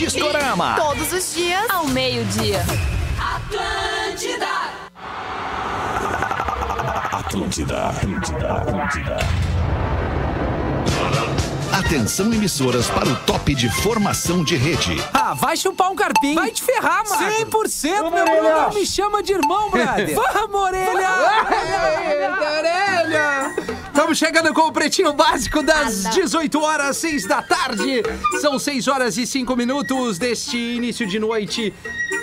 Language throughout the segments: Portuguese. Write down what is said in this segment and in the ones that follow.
Discorama. Todos os dias, ao meio-dia. Atlântida, Atlântida, Atlântida. Atenção emissoras para o top de formação de rede. Ah, vai chupar um carpinho. Vai te ferrar, mano. 100% meu irmão. Não me chama de irmão, brother. Vamos, orelha. Eita, orelha. Estamos chegando com o Pretinho Básico das 18 horas, 6 da tarde. São 6 horas e 5 minutos deste início de noite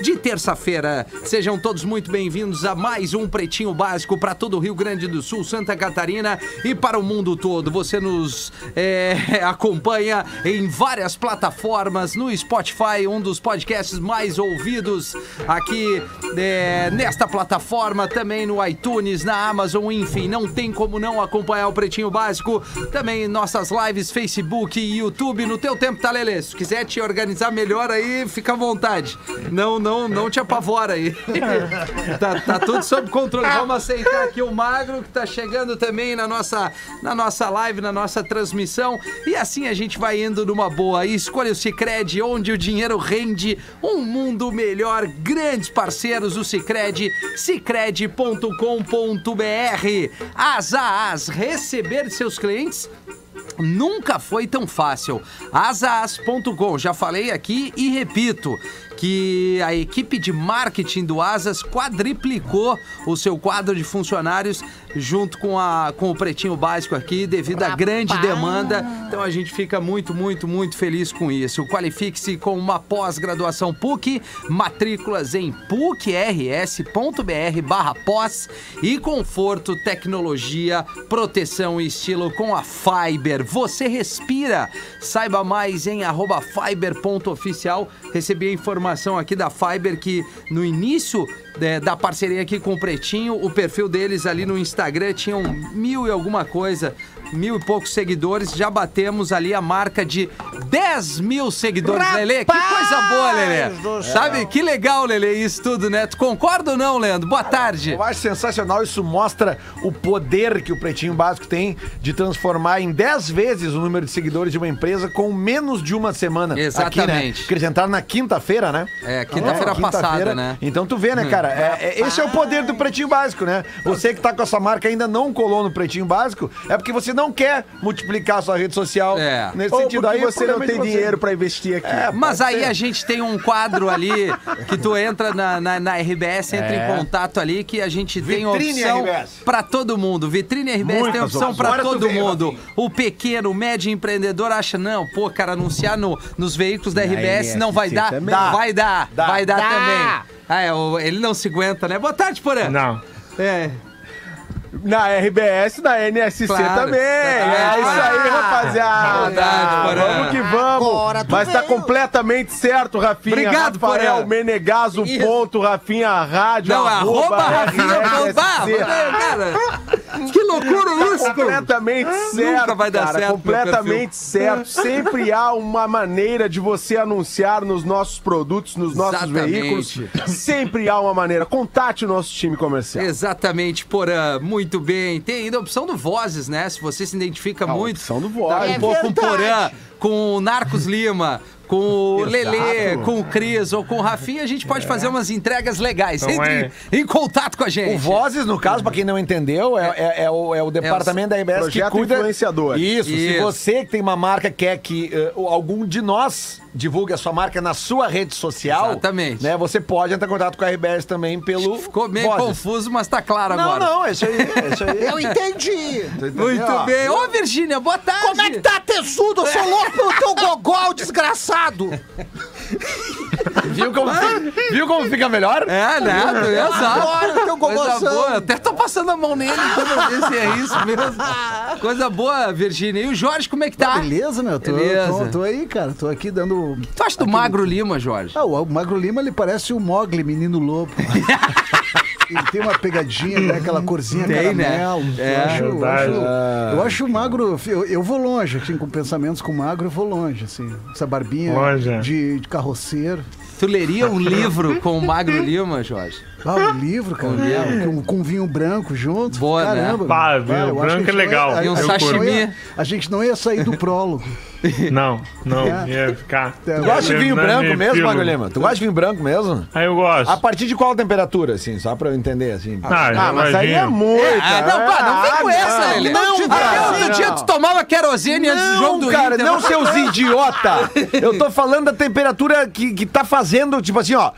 de terça-feira. Sejam todos muito bem-vindos a mais um Pretinho Básico para todo o Rio Grande do Sul, Santa Catarina e para o mundo todo. Você nos é, acompanha em várias plataformas, no Spotify, um dos podcasts mais ouvidos aqui é, nesta plataforma, também no iTunes, na Amazon, enfim, não tem como não acompanhar o Pretinho Básico. Também nossas lives, Facebook e YouTube. No teu tempo, tá, Lelê? Se quiser te organizar melhor aí, fica à vontade. Não, não, não te apavora aí. tá, tá tudo sob controle. Vamos aceitar aqui o Magro, que tá chegando também na nossa, na nossa live, na nossa transmissão. E assim a gente vai indo numa boa. E escolha o Cicred, onde o dinheiro rende um mundo melhor. Grandes parceiros, o Cicred, cicred.com.br. As a as, receber seus clientes Nunca foi tão fácil. Asas.com, já falei aqui e repito que a equipe de marketing do Asas quadriplicou o seu quadro de funcionários junto com, a, com o Pretinho Básico aqui, devido à grande demanda. Então a gente fica muito, muito, muito feliz com isso. Qualifique-se com uma pós-graduação PUC, matrículas em pucrs.br barra pós e conforto, tecnologia, proteção e estilo com a Fiber. Você respira. Saiba mais em arroba fiber.oficial. Recebi a informação aqui da Fiber que no início é, da parceria aqui com o Pretinho, o perfil deles ali no Instagram tinham mil e alguma coisa, mil e poucos seguidores. Já batemos ali a marca de 10 mil seguidores, Lelê. Que coisa boa, Lelê. Sabe? Que legal, Lelê, isso tudo, né? Tu concorda ou não, Leandro? Boa tarde. Eu acho sensacional, isso mostra o poder que o Pretinho Básico tem de transformar em 10 vezes o número de seguidores de uma empresa com menos de uma semana. Exatamente. Aqui, né? Que eles entraram na quinta-feira, né? É, quinta-feira passada, né? Então tu vê, né, cara? É, é- esse é o poder do Pretinho Básico, né? Você que tá com essa marca ainda não colou no Pretinho Básico, é porque você não quer multiplicar a sua rede social É. nesse Ou sentido. Aí você não tem você. dinheiro pra investir aqui. É, Mas aí ser. a gente tem um quadro ali que tu entra na, na, na RBS, entra É. em contato ali, que a gente tem Vitrine opção RBS. pra todo mundo. Vitrine RBS tem Muitas opção pra Agora tu todo mundo. O pequeno, o médio empreendedor acha, não, pô, cara, anunciar no, nos veículos da RBS não vai dar. também. Vai dar, Dá. vai dar Dá. também. Ah, é, ele não se aguenta, né? Boa tarde, Porã. Não. É. Na RBS, na NSC Claro. também. É isso aí, rapaziada. Verdade. Vamos que vamos. Mas tá veio. completamente certo, Rafinha. Obrigado, Rafael Porã. Menegaso, Isso. ponto, Rafinha Rádio, Não, arroba Rafinha que loucura isso, Completamente certo, vai dar cara, certo, completamente certo. Sempre há uma maneira de você anunciar nos nossos produtos, nos nossos Exatamente. veículos. Sempre há uma maneira. Contate o nosso time comercial. Exatamente, Porã. Muito bem. Tem ainda a opção do Vozes, né? Se você se identifica A muito. opção do Tá Vozes. um É pouco com o Porã, com o Narcos Lima, com o Exato. Lelê, com o Cris ou com o Rafinha, a gente pode fazer umas entregas legais. Então Entre em contato com a gente. O Vozes, no caso, pra quem não entendeu, é, é- é o, é o departamento da RBS que Projeto cuida... influenciador. Isso, se Isso. você que tem uma marca quer que eh, algum de nós divulgue a sua marca na sua rede social, Exatamente. né, você pode entrar em contato com a RBS também pelo Ficou meio Vozes. confuso, mas tá claro Não, agora. não, é isso aí, é isso aí. Eu entendi. Muito bem. Ô, Virgínia, boa tarde. Como é que tá, tesudo? Eu sou louco pelo teu gogol, desgraçado. Viu como, viu como fica melhor? É, né? Exato. Adoro o teu Coisa boa. Até tô passando a mão nele eu ver se é isso mesmo. Coisa boa, Virgínia. E o Jorge, como é que tá? Beleza, meu? Tô, Beleza. Tô, tô aí, cara. Tô aqui dando. Tu acha do Magro Lima, Jorge? Ah, o Magro Lima, ele parece o Mogli, menino lobo. Ele tem uma pegadinha, né? Aquela corzinha Tem, né? caramelo. É, eu, acho, eu, acho, eu acho o magro. Eu, eu vou longe, assim, com pensamentos com o magro, eu vou longe, assim. Essa barbinha Longe. de, de carroceiro. Tu leria um livro com o Magro Lima, Jorge? Ah, um livro, cara. Com, com vinho branco junto. Boa, né? Caramba. Pá, meu. vinho acho branco é ia- legal. a- E um sashimi. ia- A gente não ia sair do prólogo. Não, não, É. ia ficar. Tu gosta de vinho branco mesmo, Lima? Tu gosta de vinho branco mesmo? Aí eu gosto. A partir de qual temperatura, assim? Só pra eu entender, assim. Ah, Ah, mas aí é muito. Ah, não, pá, não vem com Ah, essa, não. Lelê. Não, Até cara, outro dia não. tu tomava querosene antes do jogo do cara, Inter. não seus idiota. Eu tô falando da temperatura que, que tá fazendo, tipo assim, ó.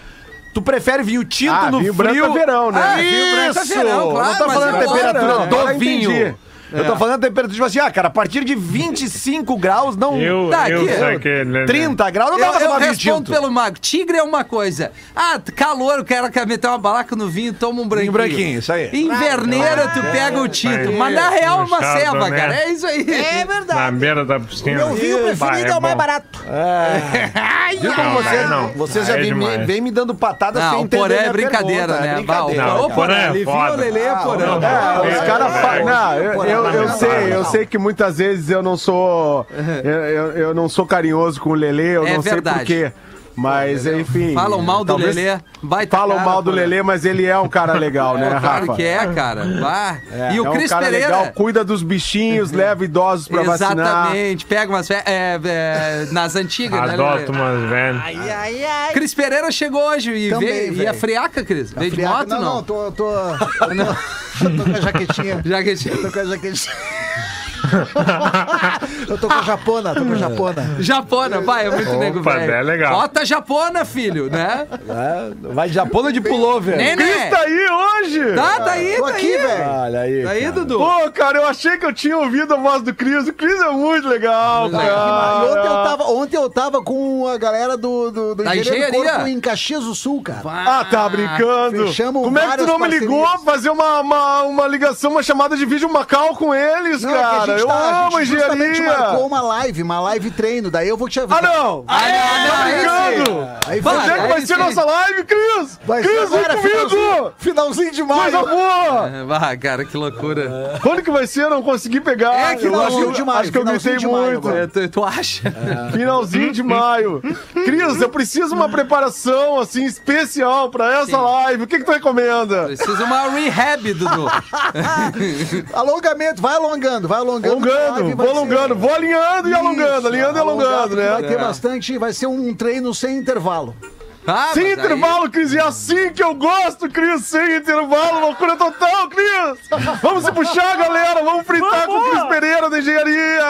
Tu prefere vinho tinto Ah, no vinho frio? branco é verão, né? Ah, vinho branco é isso! verão, claro, não tô mas falando da agora temperatura não, do agora vinho. Eu tô falando da temperatura, tipo assim, ah, cara, a partir de 25 graus, não... Eu, Tá, eu aqui, sei eu- que ele- 30 graus, não dá Eu, pra eu tomar vinho respondo tinto. pelo Mago. Tigre é uma coisa. Ah, calor, o cara quer meter uma balaca no vinho, toma um branquinho. branquinho, isso aí. Inverneira, tu pega o tinto. Mas na real é uma ceva, cara. É isso aí. É Na verdade. beira da piscina. Meu vinho preferido é o mais barato. Viu como Não, você, não. vocês já é vem, vem me dando patada Não, sem o entender poré é brincadeira, né? É o poré é foda. o Lelê é porã. não, É, os É, caras é, falam. Eu, eu, sei, eu sei que muitas vezes eu não sou. Eu, eu, eu não sou carinhoso com o Lelê, eu É não verdade. sei porquê. Mas, enfim. Falam mal do talvez- Lelê. Baita Falam cara, mal do. Lelê, mas ele é um cara legal, né, Claro Rafa? que é, cara. Vá. e o é um Cris cara Pereira. legal, cuida dos bichinhos, leva idosos pra vacinar. Exatamente. Pega umas. É, é, nas antigas, né? Lelê? Adota umas velhas. Ai, ai, ai. Cris Pereira chegou hoje e Também, veio. E velho. a friaca, Cris? Veio de moto, não, não? não, tô, tô, tô com a jaquetinha. Já que tinha. Tô com a jaquetinha. Eu tô com a japona, tô com a japona. Japona, vai, é muito Opa, nego velho. é legal. Bota japona, filho, né? É, vai de japona de pullover. Né, né? Cris tá aí hoje! Tá, tá aí, Tô tá aqui, aí. velho. Olha aí. Tá aí, cara. Dudu. Pô, cara, eu achei que eu tinha ouvido a voz do Cris. O Cris é muito legal, cara. ontem eu, tava, ontem eu tava com a galera do, do, do Da engenharia. Corpo em Caxias do Sul, cara. Ah, tá brincando. Fechamos Como é que tu não me ligou pra fazer uma, uma, uma ligação, uma chamada de vídeo Macau com eles, Não, é cara? A eu tá, a amo gente justamente engenharia. marcou uma live, uma live treino. Daí eu vou te avisar. Ah, não! Ah, não, tá aí brincando! Aí Vai, Onde é que aí vai ser nossa live, Cris? Vai Cris, vem comigo! finalzinho, de maio. Coisa boa! Ah, cara, que loucura. Quando que vai ser? Eu não consegui pegar. É, que eu finalzinho acho, de maio, acho que eu gritei muito. É, tu, tu acha? Finalzinho de maio. Cris, eu preciso uma preparação, assim, especial pra essa Sim. live. O que que tu recomenda? Precisa uma rehab, Dudu. Alongamento, vai alongando, vai alongando. Alongando, vai vou alongando, ser- vou alinhando e alongando, alinhando e alongando, que Vai né? ter bastante, vai ser um treino sem intervalo. Ah, Sem mas aí- intervalo, Cris, é assim que eu gosto, Cris, sem intervalo, loucura total, Cris! Vamos se puxar, galera, vamos fritar com o Cris Pereira da Engenharia!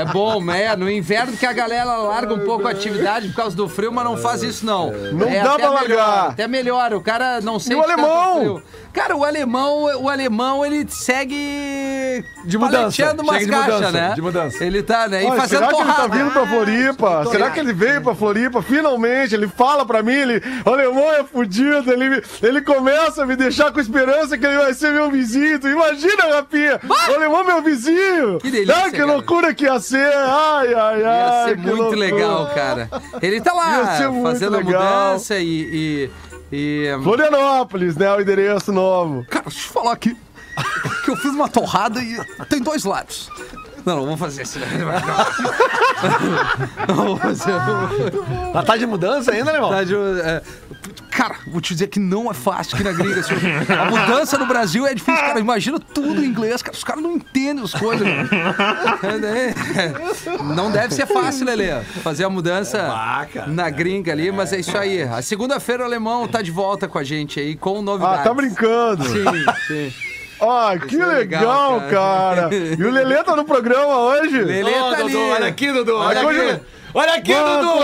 É bom, né? No inverno que a galera larga um pouco a atividade por causa do frio, mas não faz isso não. Não é dá pra melhor, largar. Até melhor, o cara não sente o alemão? Cara, o alemão, o alemão, ele segue De mudança, umas de caixas, mudança, né? de mudança. Ele tá, né? E Olha, fazendo será que ele porrada. tá vindo pra Floripa? Será que ele veio pra Floripa? Finalmente, ele fala pra mim, ele, o alemão é fudido, ele, ele começa a me deixar com esperança que ele vai ser meu vizinho. Imagina, Rapinha? O alemão é meu vizinho. Que delícia, Ah, que cara. loucura que ia ser. Ai, ai, ai. Ia ser muito loucura. legal, cara. Ele tá lá fazendo a legal. mudança e. e, e- Florianópolis, né? O endereço novo. Cara, deixa eu falar aqui que eu fiz uma torrada e tem dois lados. Não, não vou fazer isso. né? Não vou fazer. Tá, tá de mudança ainda, né, irmão? Tá de- é, Cara, vou te dizer que não é fácil aqui na gringa. assim, A mudança no Brasil é difícil, cara. Imagina tudo em inglês, cara. Os caras não entendem as coisas. É, Não deve ser fácil, Lelê, fazer a mudança na gringa ali, mas é isso aí. A segunda-feira o alemão tá de volta com a gente aí, com novidades. Ah, tá brincando. Sim, sim. Ah, que Isso é legal, legal, cara. cara. E o Lelê tá no programa hoje? Lelê tá ali. olha aqui, Dudu. Olha aqui. Olha aqui, Dudu.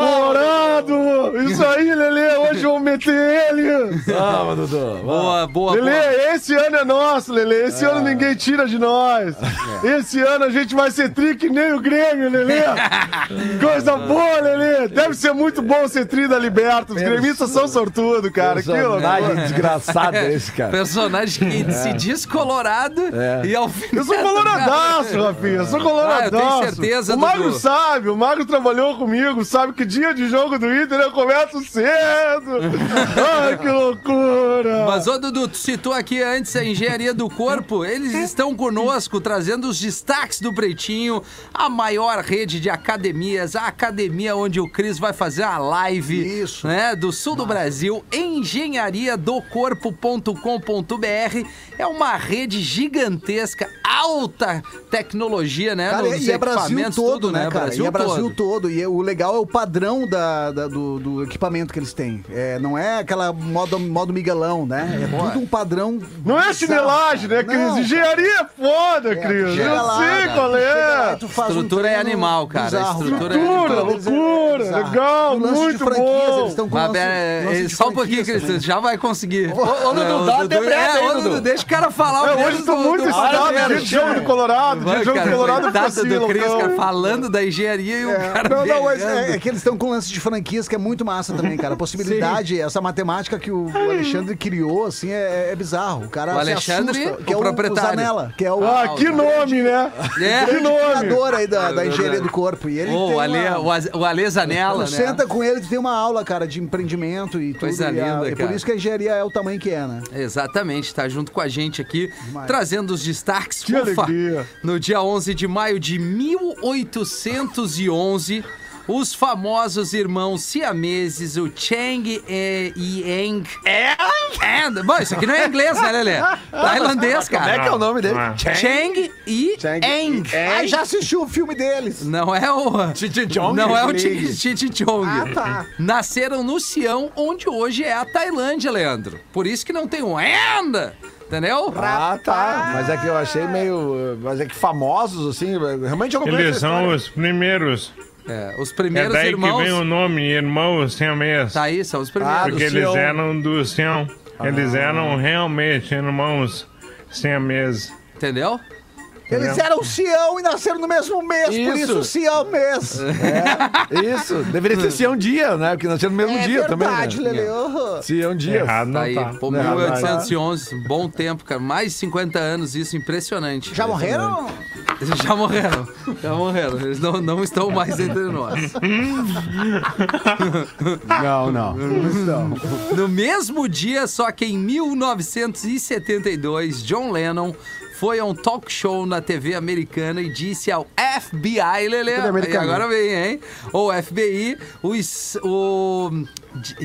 Dourado! Isso aí, Lelê, hoje vamos meter ele! Vamos, Dudu. Boa, boa, Lelê, boa. esse ano é nosso, Lelê. Esse ano ninguém tira de nós. Esse ano a gente vai ser tri que nem o Grêmio, Lelê. Coisa boa, Lelê. Deve ser muito bom ser tri da Liberta. Os gremistas são sortudos, cara. Que Personagem loucura. desgraçado esse, cara. Personagem que se diz colorado e ao fim. Eu sou coloradaço, Rafinha. Eu sou coloradaço. Ah, eu tenho certeza, O Magro Dudu. sabe. O Magro trabalhou comigo. Sabe que dia de jogo do Inter eu começo cedo. Ai, que loucura! Mas, ô Dudu, tu citou aqui antes a engenharia do corpo. Eles estão conosco, trazendo os destaques do Pretinho, a maior rede de academias, a academia onde o Cris vai fazer a live Isso. né, do sul do Brasil, engenhariadocorpo.com.br. É uma rede gigantesca, alta tecnologia, né? Cara, e é Brasil equipamentos, todo, tudo, né, cara? Brasil e é Brasil todo. todo. E é- o legal é o padrão da, da- do, do equipamento que eles têm. É, não é aquela modo, modo Miguelão, né? É tudo um padrão. Não é chinelagem, né. Não, Cris? Engenharia é foda, Cris. chega Eu lá, sei cara, qual lá é. e tu faz um Estrutura é animal, cara, bizarro, estrutura é Loucura, é loucura, bizarro. legal, muito bom. Eles estão com Mas lance- é, lance é, de só um pouquinho, também. já vai conseguir. ô, Dudu, É, o dá é, ô, Dudu. Deixa o cara falar. É, o hoje menos tô muito do- excitado, do- dia de jogo do Colorado, dia de jogo do Colorado pra coitado do Cris. Cara, falando da engenharia e o cara Não, não, mas é, é que eles estão com lance de franquias que é muito massa também, cara. A possibilidade, essa matemática que o, Alexandre criou, assim, é, é bizarro. O cara O se Alexandre, assusta, que o é o, proprietário. Zanella, que é o, Ah, que nome, né? É. Que nome. aí da, da engenharia do corpo. E ele tem o Ale, uma- o Ale Zanella, Tu né? senta com ele, tu tem uma aula, cara, de empreendimento e tudo. Coisa e a- linda, é cara. por isso que a engenharia é o tamanho que é, né? Exatamente, tá junto com a gente aqui, Demais. trazendo os destaques. Que alegria. No dia 11 de maio de 1811, os famosos irmãos siameses, o Chang e Yang. É? Bom, isso aqui não é inglês, né, Lelê? Tailandês, Como é cara. que é o nome dele? Ah. Chang e Chang Eng. Ah, já assistiu o filme deles. Não é o. Chichichong, Não é o. Chichichong. Ah, tá. Nasceram no Sião, onde hoje é a Tailândia, Leandro. Por isso que não tem um enda. Entendeu? Ah, tá. Mas é que eu achei meio. Mas é que famosos, assim. Realmente eu não Eles são os primeiros. É, os É primeiros daí irmãos. que vem o nome, irmãos siamês. Tá aí, são os Ah, primeiros. Porque do eles Sião. eram do Sião. Eles eram realmente irmãos siameses. Entendeu? Eles eram Sião e nasceram no mesmo mês, por Isso. isso Sião mês. Isso. Deveria ser Sião Dia, né? Porque nasceu no mesmo É dia verdade, também. Né? Lele. Uhum. Sião Dia. Errado Tá não aí, tá. pô, Não, não, 1811, bom tempo, cara. Mais de 50 anos, isso impressionante. Já morreram? Eles já morreram. Já morreram. Eles não, não estão mais entre nós. Não, não. No mesmo dia, só que em 1972, John Lennon foi a um talk show na TV americana e disse ao FBI, Lele, e agora vem, hein? O FBI, o, es- o-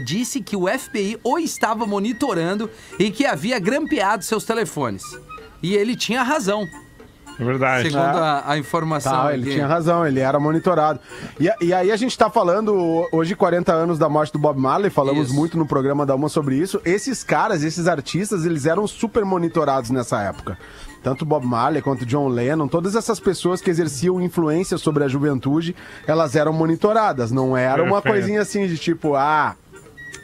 disse que o FBI o estava monitorando e que havia grampeado seus telefones. E ele tinha razão, É verdade. segundo a, a informação. Tá, ele tinha razão, ele era monitorado. E, e aí a gente tá falando hoje, 40 anos da morte do Bob Marley, falamos Isso. muito no programa da Uma sobre isso. Esses caras, esses artistas, eles eram super monitorados nessa época. Tanto Bob Marley quanto John Lennon, todas essas pessoas que exerciam influência sobre a juventude, elas eram monitoradas. Não era uma Perfeito. coisinha assim de tipo, ah,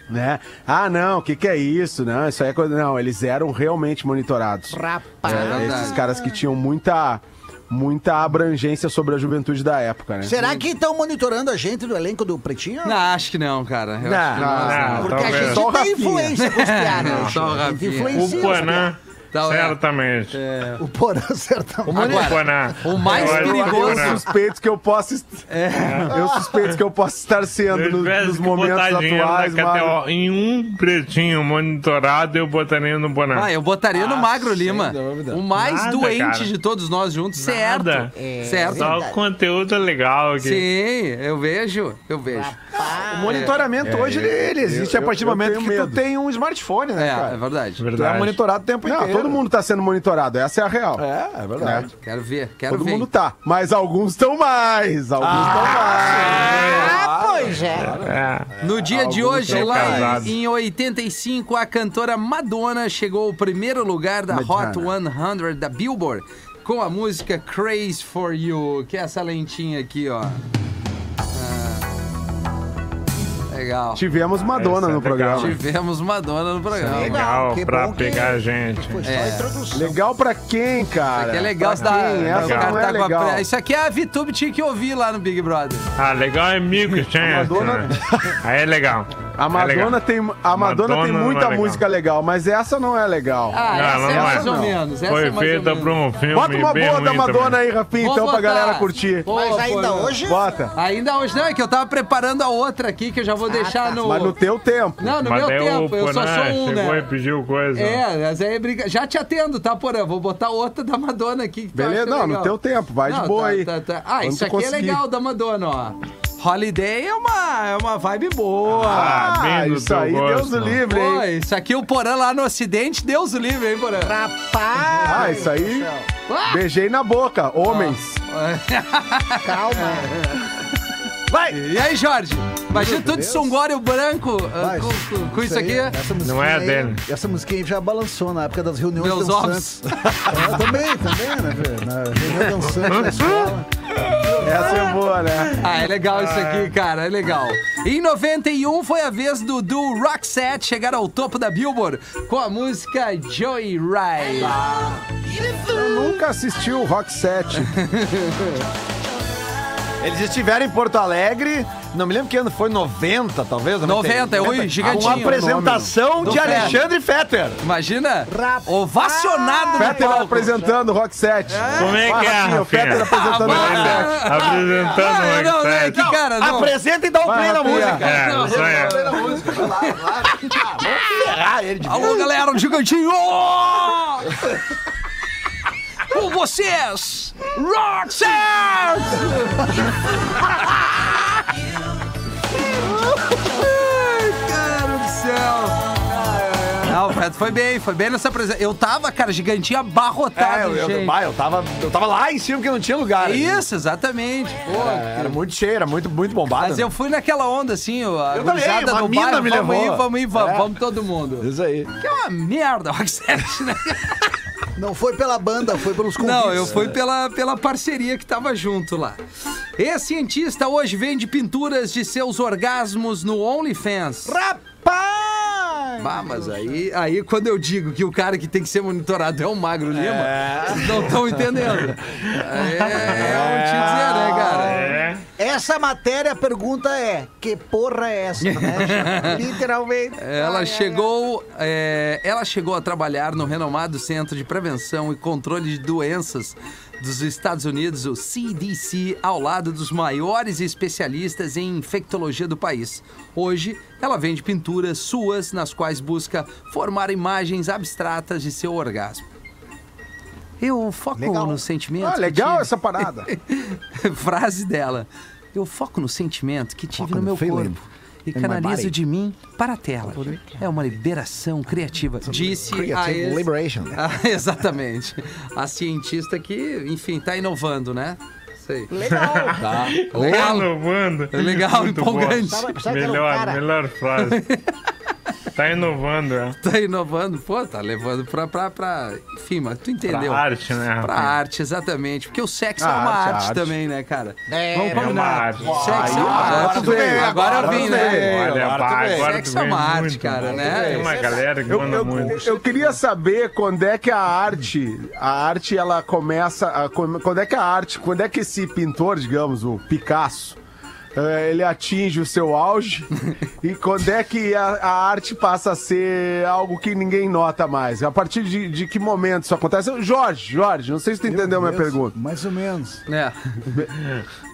né? Ah, não, o que, que é isso? Não, isso aí é coisa. Não, eles eram realmente monitorados. Rapaz. É, verdade. esses caras que tinham muita, muita abrangência sobre a juventude da época, né? Será que estão monitorando a gente do elenco do Pretinho? Não, acho que não, cara. Eu Não, acho que nós não. não. Porque a gente tem influência com os piadas. Não, só o A gente Rafinha. influencia O Panã, Então, é. certamente. O Porã certamente. O Agora, o mais Eu perigoso-. Eu suspeito que eu posso. est- Eu suspeito que eu posso estar sendo Se no- nos momentos atuais, mas. Em um pretinho monitorado, eu botaria no Bonan. Ah, eu botaria no Magro Lima. dúvida. O mais Nada, doente cara. de todos nós juntos, Nada. certo. certo. Só o conteúdo legal aqui. Sim, eu vejo, eu vejo. O monitoramento hoje ele, ele existe eu- a partir do eu momento tenho que tu medo. tem um smartphone, né, É, é cara? verdade. Tu é Verdade. monitorado o tempo Não, inteiro. Todo mundo tá sendo monitorado, essa é a real. É, é verdade. Quero ver, quero Todo ver. mundo tá. Mas alguns estão mais. Alguns estão mais. Ah, pois é. É. No dia de Alguns hoje, são lá casados. em 85, a cantora Madonna chegou ao primeiro lugar da Hot 100 da Billboard com a música Craze for You, que é essa lentinha aqui, ó. Legal. Tivemos Madonna Essa é no programa. legal. Tivemos Madonna no programa. Legal que pra bom que- pegar a gente. Foi só a introdução. Legal pra quem, cara? Isso aqui é legal, Pra quem? Essa cara não é legal. pre- Isso aqui a VTube tinha que ouvir lá no Big Brother. Ah, legal é amigo, gente. Madonna- Aí é legal. A Madonna, legal. tem, a Madonna tem Madonna não muita é legal. música legal, mas essa não é legal. Ah, essa não, é não mais é. ou menos. Essa Foi é mais ou feita pra um filme Bota uma bem boa da Madonna também. aí, Rafinha, então, pra botar. galera curtir. Pô, Mas ainda pô, hoje? Bota. Ainda hoje não, é que eu tava preparando a outra aqui, que eu já vou deixar no... Mas no teu tempo. Não, no Mas meu tempo, eu só sou um, chegou e né? pediu coisa. É, mas aí briga... Já te atendo, tá, Porã? Vou botar outra da Madonna aqui. Beleza? Não, no teu tempo. Vai de Não, boa tá, aí. tá, tá. Ah, Quando isso aqui é conseguir. legal da Madonna, ó. Holiday é uma, é uma vibe boa. Ah, Ah, isso aí, gosto. Deus o livre, Pô, hein? isso aqui o Porã lá no Ocidente, Deus o livre, hein, Porã? Rapaz! Ah, isso aí. Beijei na boca, homens. Calma. Vai! E aí, Jorge? Imagina tu de Songório branco ah, Vai, com, com- com isso aqui. Essa musiquinha Não é aí- dele. Essa musiquinha aí já balançou na época das reuniões Meus dançantes. É, também, também, né, velho? Na reunião dançante na escola. Essa é boa, né? Ah, é legal isso aqui, cara, é legal. Em 91 foi a vez do do Roxette chegar ao topo da Billboard com a música Joyride. Eu nunca assisti o Rock 7. Eles estiveram em Porto Alegre, não me lembro que ano foi, 90 talvez? 90, é, ui, gigantinho Uma apresentação de. Alexandre Fetter. Imagina, ovacionado no Fetter palco. apresentando o Rock 7. Como é que é, Rafinha, o Fetter apresentando o Rock 7. Ah, Apresentando ah, o não, não, é Rock que, cara, não. Apresenta e dá o play na música. É, isso aí. Ferrar ele de Alô, galera, o gigantinho! Com vocês! Ai, cara do céu! Não, o Feto foi bem, foi bem nessa apresentação. Eu tava, cara, gigantinho abarrotado, É, eu, eu, gente. bah, eu, tava, eu tava lá em cima porque não tinha lugar. Isso, exatamente. Pô, É, Era muito cheio, era muito, muito bombado. Mas eu fui naquela onda, assim, a Eu também, gurizada uma do mina bairro, me vamos levou. ir, vamos ir, vamos, É. vamos todo mundo. Isso aí. Que é uma merda, Roxette, né? Não foi pela banda, foi pelos convites. Não, eu fui pela, pela parceria que tava junto lá. Esse cientista hoje vende pinturas de seus orgasmos no OnlyFans. Rapaz! Ah, mas aí, aí quando eu digo que o cara que tem que ser monitorado é o Magro Lima, vocês não estão entendendo. É, é um te dizer, né, cara? É. Essa matéria, a pergunta é: que porra é essa? né? Literalmente. Ela Ai, ai, chegou, é, ela chegou a trabalhar no renomado Centro de Prevenção e Controle de Doenças dos Estados Unidos, o CDC, ao lado dos maiores especialistas em infectologia do país. Hoje, ela vende pinturas suas nas quais busca formar imagens abstratas de seu orgasmo. Eu foco Legal. no sentimento. Ah, legal essa parada. Frase dela. Eu foco no sentimento que tive Foco no no meu feeling. corpo e canalizo de mim para a tela. É uma liberação criativa. Disse a ex... liberation. Ah, exatamente. A cientista que, enfim, tá inovando, né? Sei. Legal. Tá. Tá Legal. inovando. Legal, Muito empolgante. Sabe- sabe um Melhor, cara- melhor frase. Tá inovando, é. Tá inovando. Pô, tá levando pra, pra, pra... Enfim, mas tu entendeu. Pra arte, né, Pra arte, exatamente. Porque o sexo é A uma arte, a arte, arte. também, né, cara? É, Vamos é uma arte. Sexo é uma agora arte. veio, Agora eu agora vim, né? Olha, agora tu vem. agora Sexo é uma arte, muito. cara, né? Tem uma galera que Eu, manda eu- muito. eu queria saber quando é que a arte, a arte ela começa, a- quando é que a arte, quando é que esse pintor, digamos, o Picasso, ele atinge o seu auge e quando é que a, a arte passa a ser algo que ninguém nota mais? A partir de, de que momento isso acontece? Jorge, Jorge, não sei se tu entendeu a minha Mesmo, pergunta. Mais ou menos. É.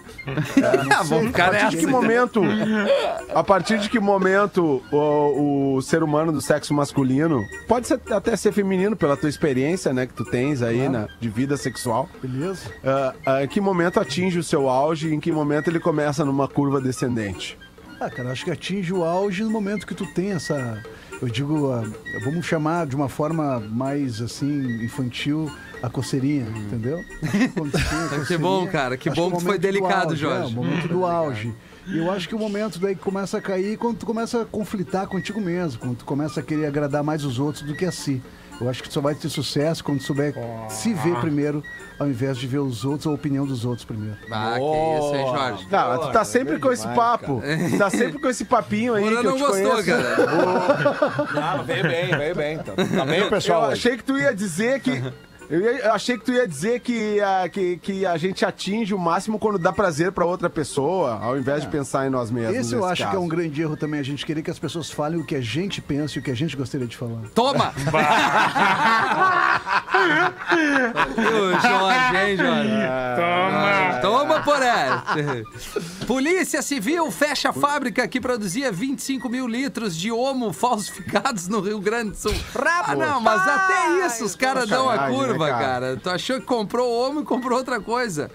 Ah, vamos A ficar partir de que momento, a partir de que momento o, o ser humano do sexo masculino, pode ser- até ser feminino pela tua experiência, né, que tu tens aí na, de vida sexual, Beleza? ah, ah, em que momento atinge o seu auge e em que momento ele começa numa curva descendente? Ah, cara, acho que atinge o auge no momento que tu tem essa. Eu digo, ah, vamos chamar de uma forma mais assim, infantil, a coceirinha, entendeu? Quando tu tem a Que coceirinha, bom, cara, que acho bom é o que foi delicado, auge, Jorge. É, o momento do auge. E eu acho que o momento daí que começa a cair é quando tu começa a conflitar contigo mesmo, quando tu começa a querer agradar mais os outros do que a si. Eu acho que tu só vai ter sucesso quando tu souber se ver primeiro, ao invés de ver os outros, a opinião dos outros primeiro. Ah, que isso, hein, Jorge? Não, mas tu tá sempre com esse papo. Tu tá sempre com esse papinho aí Moura que eu não te gostou, conheço. cara. Não, veio bem, veio bem. Então. Tá bem, Eu pessoal. hoje. achei que tu ia dizer que Eu, ia- eu achei que tu ia dizer que, a- que, que a gente atinge o máximo quando dá prazer pra outra pessoa, ao invés de pensar em nós mesmos. Esse eu acho que é caso. um grande erro também, a gente querer que as pessoas falem o que a gente pensa e o que a gente gostaria de falar. Toma! o Jorge, hein, Jorge? Toma! Toma, Poré! Polícia Civil fecha a fábrica que produzia 25 mil litros de homo falsificados no Rio Grande do Sul. Ah, não, mas até isso os caras dão a curva, cara? cara? Tu achou que comprou homo e comprou outra coisa.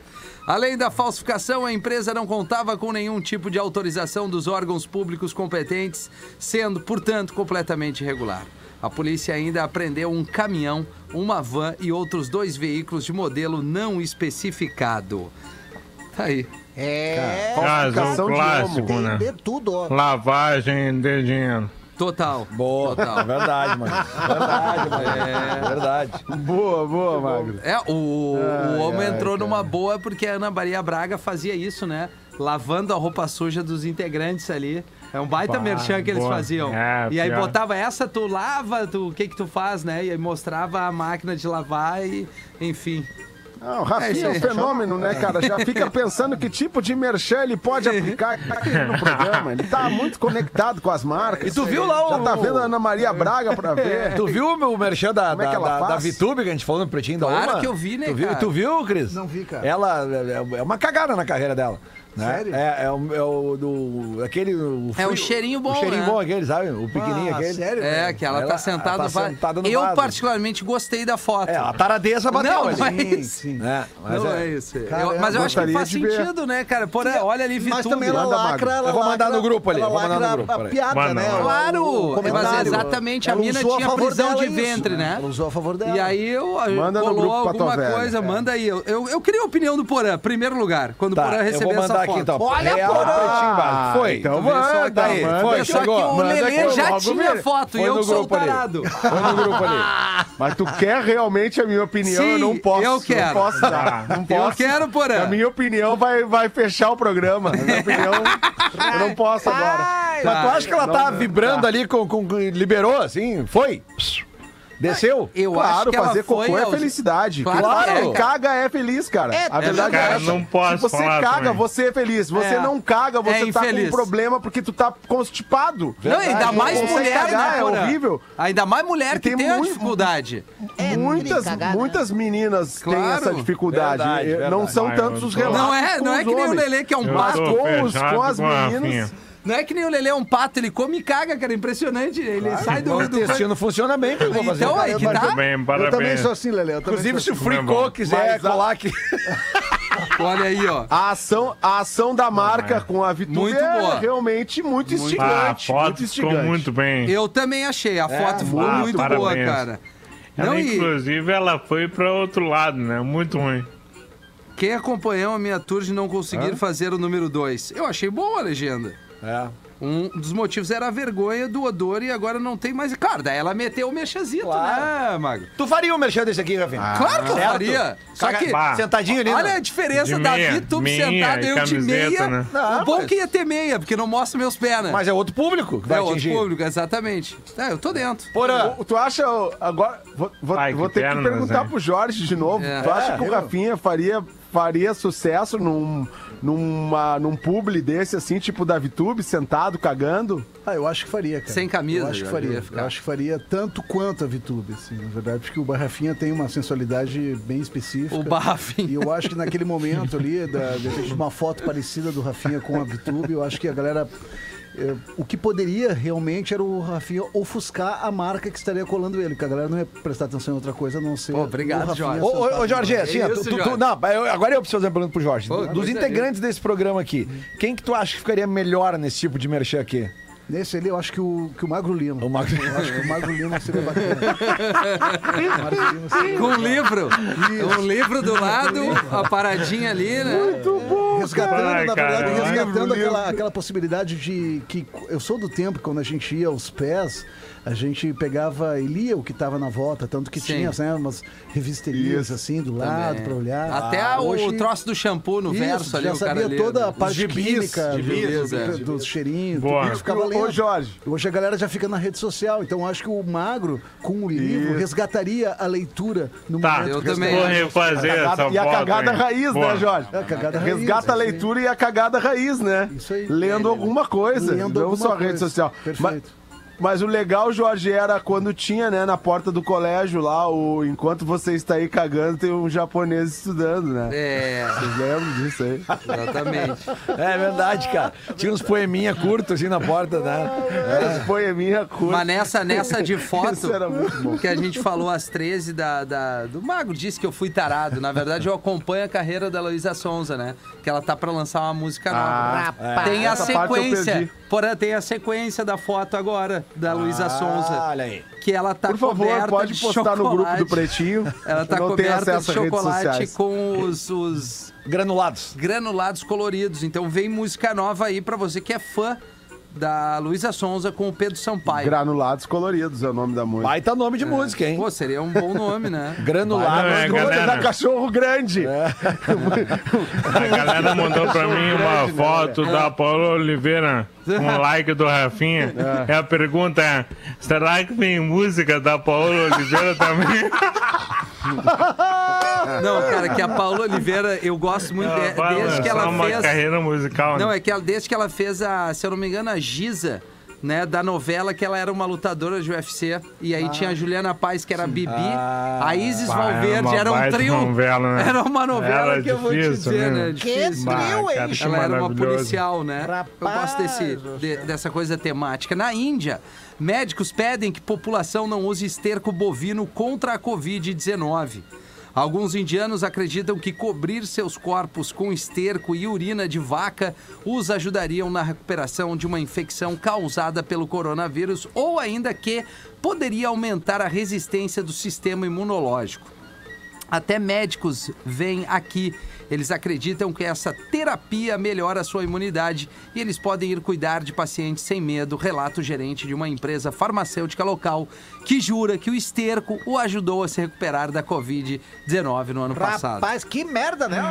Além da falsificação, a empresa não contava com nenhum tipo de autorização dos órgãos públicos competentes, sendo, portanto, completamente irregular. A polícia ainda apreendeu um caminhão, uma van e outros dois veículos de modelo não especificado. Tá aí. É. De clássico, homo. né? De tudo, ó. Lavagem de dinheiro. Total. Boa, Total. verdade, mano. Verdade, mano. É. Verdade. Boa, boa, Magro. É, o, o homem ai, entrou cara. numa boa porque a Ana Maria Braga fazia isso, né? Lavando a roupa suja dos integrantes ali. É um baita Bah, merchan que eles boa. faziam. É, e aí pior. botava essa, tu lava, tu, o que que tu faz, né? E aí mostrava a máquina de lavar e, enfim. Não, o É Rafinha é, um aí. fenômeno, né, cara? Já fica pensando que tipo de merchan ele pode aplicar aqui no programa. Ele tá muito conectado com as marcas. E tu viu lá o- Já tá vendo a Ana Maria Braga pra ver. Tu viu o merchan da, Como é da, ela da, da faz? VTube que a gente falou no Pretinho da Claro Uma? que eu vi, né, tu viu, cara? Tu viu, Cris? Não vi, cara. Ela é, é uma cagada na carreira dela. Né? Sério? É, é, o, é o do. Aquele. O É o cheirinho bom, O cheirinho né? bom aquele, sabe? O pequenininho Ah, aquele. sério? É, velho? que ela, Ela- tá sentada ela no tá sentada no Eu, vaso. particularmente, gostei da foto. É, a taradeza bateu Não, ali. não é Sim, isso. sim. Né? Mas não é- é, isso. Eu- Caramba, mas eu acho que faz de ver. sentido, né, cara? Por, olha ali, Mas VTube. também ela lacra, ela Eu vou mandar no grupo ali, eu vou mandar no lacra grupo, A piada, né? Claro, mas exatamente, a mina tinha prisão de ventre, né? Ela usou a favor dela. E aí eu Manda no grupo alguma coisa, manda aí. Eu, eu, eu queria a opinião do Porã, primeiro lugar, quando o Tá, Porã eu receber essa mandar aqui então. Olha, Real Porã! Pretinho Básico. Foi. Então manda, aí, foi, Só que chegou. o Lelê já tinha foto e eu sou tarado. Foi no grupo ali. Mas tu quer realmente a minha opinião? Eu não posso. eu quero. Não posso dar. Não Eu posso. quero, Porã. A minha opinião vai, vai fechar o programa. A minha opinião, eu não posso agora. Mas tu acha que ela tá Não, vibrando tá. ali com, com. Liberou assim? Foi? Desceu? Eu claro, acho fazer foi cocô é aos- felicidade. Claro Claro, que é, cara. caga é feliz, cara. É, a verdade é, cara, essa. não posso Se você falar caga, também. você é feliz. Se você É. não caga, você É tá com infeliz. um problema porque tu tá constipado. Não, ainda Não mais mulher, cagar, né, é horrível. Ainda mais mulher que tem tem a muito- dificuldade. É, muitas, cagar, né? muitas meninas têm Claro. essa dificuldade. Verdade, Eh, Não verdade. são Ah, tantos os tô- relatos. Não é, com não é que nem o homens. Lelê, que é um Mas com, com as com a meninas. Não é que nem o Lelê é um pato, ele come e caga, cara. Impressionante. Ele sai do. O do... intestino funciona bem, que eu vou fazer. Então aí que Muito tá. bem, Eu também parabéns. sou assim, Lelê. Inclusive, se o assim. Fricô bom. quiser Mas colar aqui. Olha aí, ó. A ação, a ação da marca com a Vitube Muito é boa. realmente muito Ah, a instigante. foto muito ficou instigante. muito bem. Eu também achei. A foto ficou ah, muito boa, parabéns. cara. Ela, Não, e inclusive, ela foi para outro lado, né? Muito ruim. quem acompanhou a minha tour de não conseguir fazer o número 2? Eu achei boa a legenda. É. Um dos motivos era a vergonha do odor e agora não tem mais. Claro, daí ela meteu o mexazito, né, Mago? Tu faria um merchan desse aqui, Rafinha? Claro que eu certo? faria. Só Caga- que. Bah. Sentadinho ali. Olha né? a diferença De da meia, sentada, e eu de camiseta, meia. né? Não, o bom mas- que ia ter meia, porque não mostra meus pés, né? Mas é outro público que vai é outro atingir. público, exatamente. É, eu tô dentro. Porã. O- Tu acha. Agora. Vou, vou- Ai, vou que ter pernas, que perguntar hein? pro Jorge de novo. É. Tu acha É, que o eu- Rafinha faria, faria sucesso num, numa, num publi desse, assim, tipo da Vitube, sentado, cagando? Ah, eu acho que faria, cara. Sem camisa, Eu acho que faria. Eu acho que faria tanto quanto a VTube, assim, na verdade, porque o Barrafinha tem uma sensualidade bem específica. O Barrafinha. E eu acho que naquele momento ali, da, de uma foto parecida do Rafinha com a VTube, eu acho que a galera. Eh, o que poderia realmente era o Rafinha ofuscar a marca que estaria colando ele, porque a galera não ia prestar atenção em outra coisa a não ser. Pô, obrigado, Jorge. Ô, ô, ô, Jorge, assim, É isso, tu- tu- Jorge. não, eu- agora eu preciso fazer uma pergunta pro Jorge. Pô, Dos coisa integrantes desse programa aqui, quem que tu acha que ficaria melhor nesse tipo de merchan aqui? Nesse ali, eu acho que o, que o Magro Lima. O Magro- Eu acho que o Magro Lima seria bacana. O Magro Lima seria Com um livro. Um livro do lado, a paradinha ali, né? Resgatando, Ai, na verdade, cara, resgatando aquela, aquela possibilidade de que eu sou do tempo quando a gente ia aos pés, a gente pegava e lia o que tava na volta, tanto que Sim. tinha né, umas revisterias Isso. assim do lado pra olhar. Até Ah, o hoje- troço do shampoo no Isso, verso ali, já o cara sabia toda né? a parte gibis, química gibis, do- é. do- dos cheirinhos, Boa. tudo ficava Ô, lendo. Jorge. Hoje a galera já fica na rede social, então acho que o magro, com o livro, Isso. resgataria a leitura no Tá, momento eu que também Vou refazer A cagada- essa e a cagada hein? raiz, Boa. né, Jorge? É, a cagada raiz, Resgata a aí. leitura e a cagada raiz, né? Isso aí. Lendo alguma coisa, Lendo não só coisa. rede social. Perfeito. mas o legal, Jorge, era quando tinha, né, na porta do colégio lá, o enquanto você está aí cagando, tem um japonês estudando, né? É, Vocês lembram disso aí? exatamente. É verdade, cara. Tinha uns poeminha curtos assim na porta, né? Esse poeminha curto. Mas nessa, nessa de foto Isso era muito bom. que a gente falou às 13 da, da- do Mago disse que eu fui tarado. Na verdade, eu acompanho a carreira da Luísa Sonza, né? Que ela tá pra lançar uma música nova. Ah, tem a essa sequência. Porém, tem a sequência da foto agora da Luísa Sonza. Olha aí. Que ela tá Por favor, coberta pode de postar no grupo chocolate. do Pretinho. Ela tá coberta de chocolate com os, os Granulados. granulados coloridos. Então vem música nova aí pra você que é fã da Luísa Sonza com o Pedro Sampaio. Granulados coloridos é o nome da música. Baita nome de música, hein? Pô, seria um bom nome, né? Granulado. Não, é, galera. da cachorro grande. A galera mandou pra mim uma foto da Paula Oliveira o like do Rafinha. E a pergunta é: será que tem música da Paula Oliveira também? Não, cara, que a Paula Oliveira, eu gosto muito de- vai desde que ela uma fez. carreira musical. Não, né? é que ela, desde que ela fez a, se eu não me engano, a Giza. Né, da novela que ela era uma lutadora de UFC e aí tinha a Juliana Paz que era a Bibi, a Isis Bah, Valverde era um trio. novela, né? Era uma novela Era que eu vou te dizer, né? né? Bah, trio, hein? que Ela era uma policial, né? Eu gosto desse, de- dessa coisa temática. Na Índia, médicos pedem que população não use esterco bovino contra a Covid-19. Alguns indianos acreditam que cobrir seus corpos com esterco e urina de vaca os ajudariam na recuperação de uma infecção causada pelo coronavírus ou ainda que poderia aumentar a resistência do sistema imunológico. Até médicos vêm aqui. Eles acreditam que essa terapia melhora a sua imunidade e eles podem ir cuidar de pacientes sem medo, relata o gerente de uma empresa farmacêutica local que jura que o esterco o ajudou a se recuperar da Covid-19 no ano passado. Rapaz, que merda, né?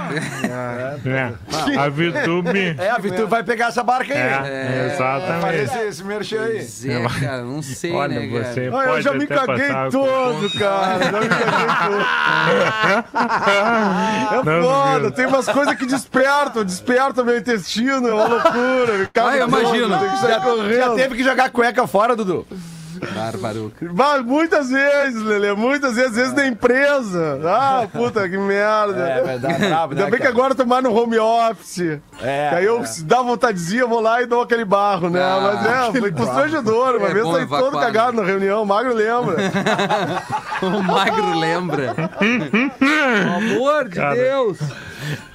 É. A VTube. É, a Vitor vai pegar essa barca aí. É, Fazer exatamente. esse, esse merchan aí. É, cara, não sei, Olha, né, cara? você Ai, pode eu já me caguei todo, cara. Já me caguei todo. É foda, duvido. tem umas coisas que despertam, despertam meu intestino, é uma loucura. cago Ah, eu imagino. Já, já teve que jogar cueca fora, Dudu. Bárbaro. Mas muitas vezes, Lelê, muitas vezes, às vezes na empresa. Ah, puta, que merda. É brabo, Ainda né, bem que cara? agora eu tô mais no home office. É, Que aí eu, se dá vontadezinha, eu vou lá e dou aquele barro, né? Ah, Mas é, foi constrangedor. Uma É vez saí todo evacuar, cagado na reunião, o magro lembra. O magro lembra. Pelo amor de Cara. Deus.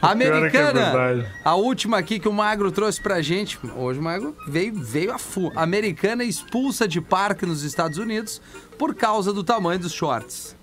Americana. Pior é que é a última aqui que o Magro trouxe pra gente. Hoje o Magro veio, veio a fu. Americana expulsa de parque nos Estados Unidos por causa do tamanho dos shorts.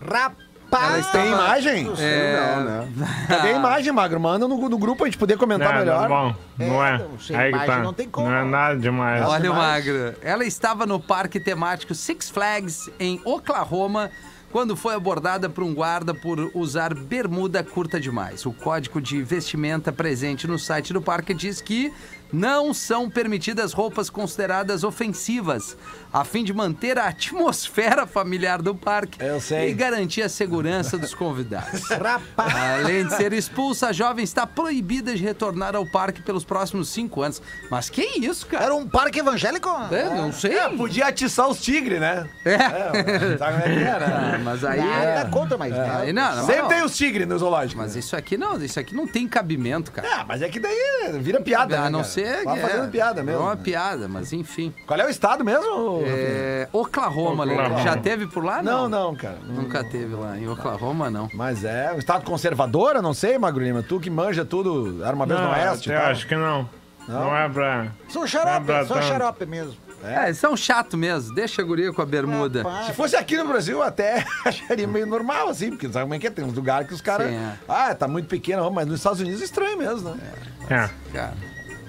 Ela Rapaz, estava- Tem imagem? É, Não, né? Cadê a imagem, Magro? Manda no, no grupo a gente poder comentar Não, melhor. não, bom, não é. não, sem que imagem tá. não tem como. Não é nada demais. Olha o Magro. Ela estava no parque temático Six Flags, em Oklahoma, quando foi abordada por um guarda por usar bermuda curta demais. O código de vestimenta presente no site do parque diz que não são permitidas roupas consideradas ofensivas, a fim de manter a atmosfera familiar do parque Eu sei. e garantir a segurança dos convidados. rapaz. Além de ser expulsa, a jovem está proibida de retornar ao parque pelos próximos cinco anos. Mas que isso, cara? Era um parque evangélico? É, não sei. É, podia atiçar os tigres, né? É. É, sabe como é que é, Ah, né? mas aí. Nada contra, mas... Aí não, não, Sempre não. tem os tigres no zoológico. Mas isso aqui não, isso aqui não tem cabimento, cara. Ah, mas é que daí vira piada, A né, não cara? ser. Vai é, fazendo piada mesmo. É uma né? piada, mas enfim. Qual é o estado mesmo? É, Oklahoma. Oklahoma. Já teve por lá? Não, não, cara. Nunca teve lá. Em Oklahoma, não. Mas é um estado conservador, eu não sei, Magro Lima. Tu que manja tudo, era uma vez no oeste eu acho que não. Não, é pra. Sou Não xarope, é tanto. xarope mesmo. É, eles são chato mesmo. Deixa a guria com a bermuda. Rapaz. Se fosse aqui no Brasil, até acharia meio normal, assim, porque sabe como é que é? Tem uns lugares que os caras. É. Ah, tá muito pequeno, mas nos Estados Unidos é estranho mesmo, né? É. Cara.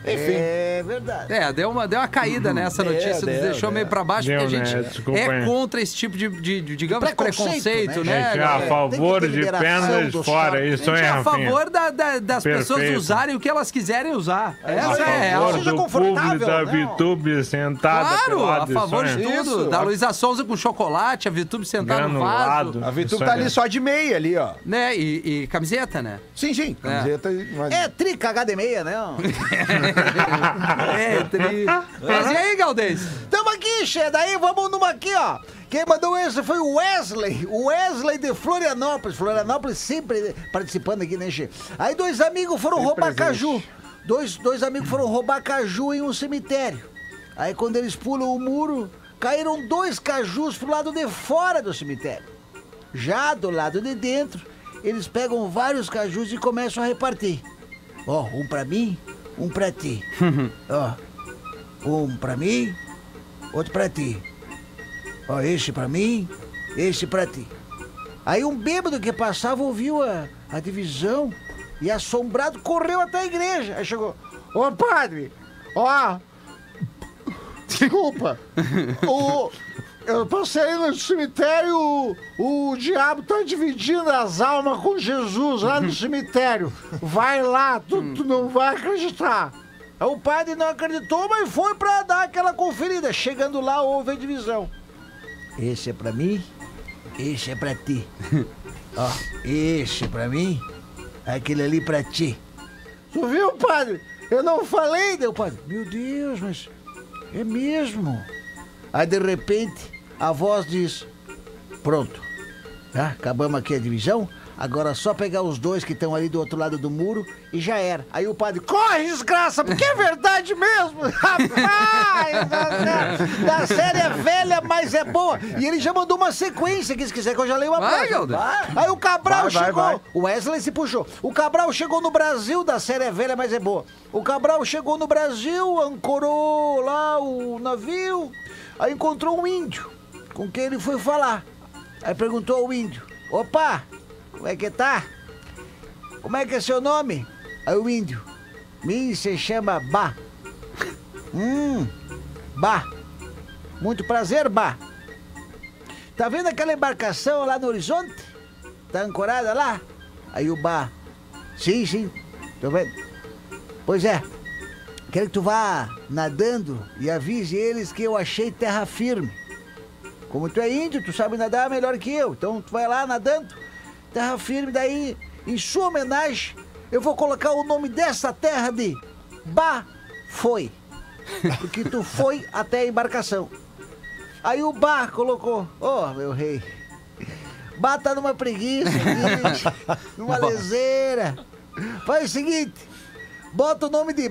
Enfim. É, É verdade. É, deu uma, deu uma caída nessa notícia, nos deu, deixou deu. meio pra baixo, Deu, porque a né? gente Desculpa é contra esse tipo de, de- de, digamos, Preconceito, preconceito, né, né? É que a galera? favor de liberação pernas do fora, short. isso A gente é, é a Rafinha. favor da- da- das pessoas Perfeito. usarem o que elas quiserem usar. A Essa é a real. favor Seja do confortável, público da né? VTube sentada Claro, a pelada, favor de é. tudo. Isso. Da Luísa Souza com chocolate, a Vitube sentada no Granulado. vaso. A Vitu Isso tá aí. ali só de meia ali, ó. Né? E, e camiseta, né? Sim, sim. Camiseta. mas- É tri cagada e meia, né? É, tri. Mas e aí, Galdês? Tamo aqui, Che. Daí vamos numa aqui, ó. Quem mandou esse foi o Wesley. O Wesley de Florianópolis. Florianópolis sempre participando aqui, né, Che? Aí dois amigos foram roubar caju. Dois, dois amigos foram roubar caju em um cemitério. Aí quando eles pulam o muro, caíram dois cajus pro lado de fora do cemitério. Já do lado de dentro, eles pegam vários cajus e começam a repartir. Ó, um pra mim, um pra ti. Ó, um pra mim, outro pra ti. Ó, este pra mim, este pra ti. Aí um bêbado que passava ouviu a, a divisão e assombrado correu até a igreja. Aí chegou, ô padre, ó, desculpa, o, eu passei no cemitério, o, o diabo tá dividindo as almas com Jesus lá no cemitério. Vai lá, tu, tu não vai acreditar. Aí O padre não acreditou, mas foi pra dar aquela conferida. Chegando lá, houve a divisão. Esse é pra mim, esse é pra ti. Ó, esse é pra mim, aquele ali pra ti. Tu viu, padre? Eu não falei, deu padre. Meu Deus, mas é mesmo. Aí de repente a voz diz: Pronto, tá? acabamos aqui a divisão. Agora é só pegar os dois que estão ali do outro lado do muro e já era. Aí o padre, corre, desgraça, porque é verdade mesmo. Rapaz, da, série é velha, mas é boa. E ele já mandou uma sequência, que se quiser que eu já leio uma Vai. Aí o Cabral vai, chegou. vai. O Wesley se puxou. O Cabral chegou no Brasil, da série é velha, mas é boa. O Cabral chegou no Brasil, ancorou lá o navio, aí encontrou um índio, com quem ele foi falar. Aí perguntou ao índio: Opa, como é que tá? Como é que é seu nome? Aí o índio: Mim se chama Bá. Hum, Bá. Muito prazer, Bá. Tá vendo aquela embarcação lá no horizonte? Tá ancorada lá? Aí o Bá. Sim, sim. Tô vendo. Pois é. Quero que tu vá nadando e avise eles que eu achei terra firme. Como tu é índio, tu sabe nadar melhor que eu. Então tu vai lá nadando, terra firme, daí, em sua homenagem, eu vou colocar o nome dessa terra de Bá Foi. Porque tu foi até a embarcação. Aí o Bá colocou, ô meu rei, Bá tá numa preguiça aqui, numa leseira. Faz o seguinte, bota o nome de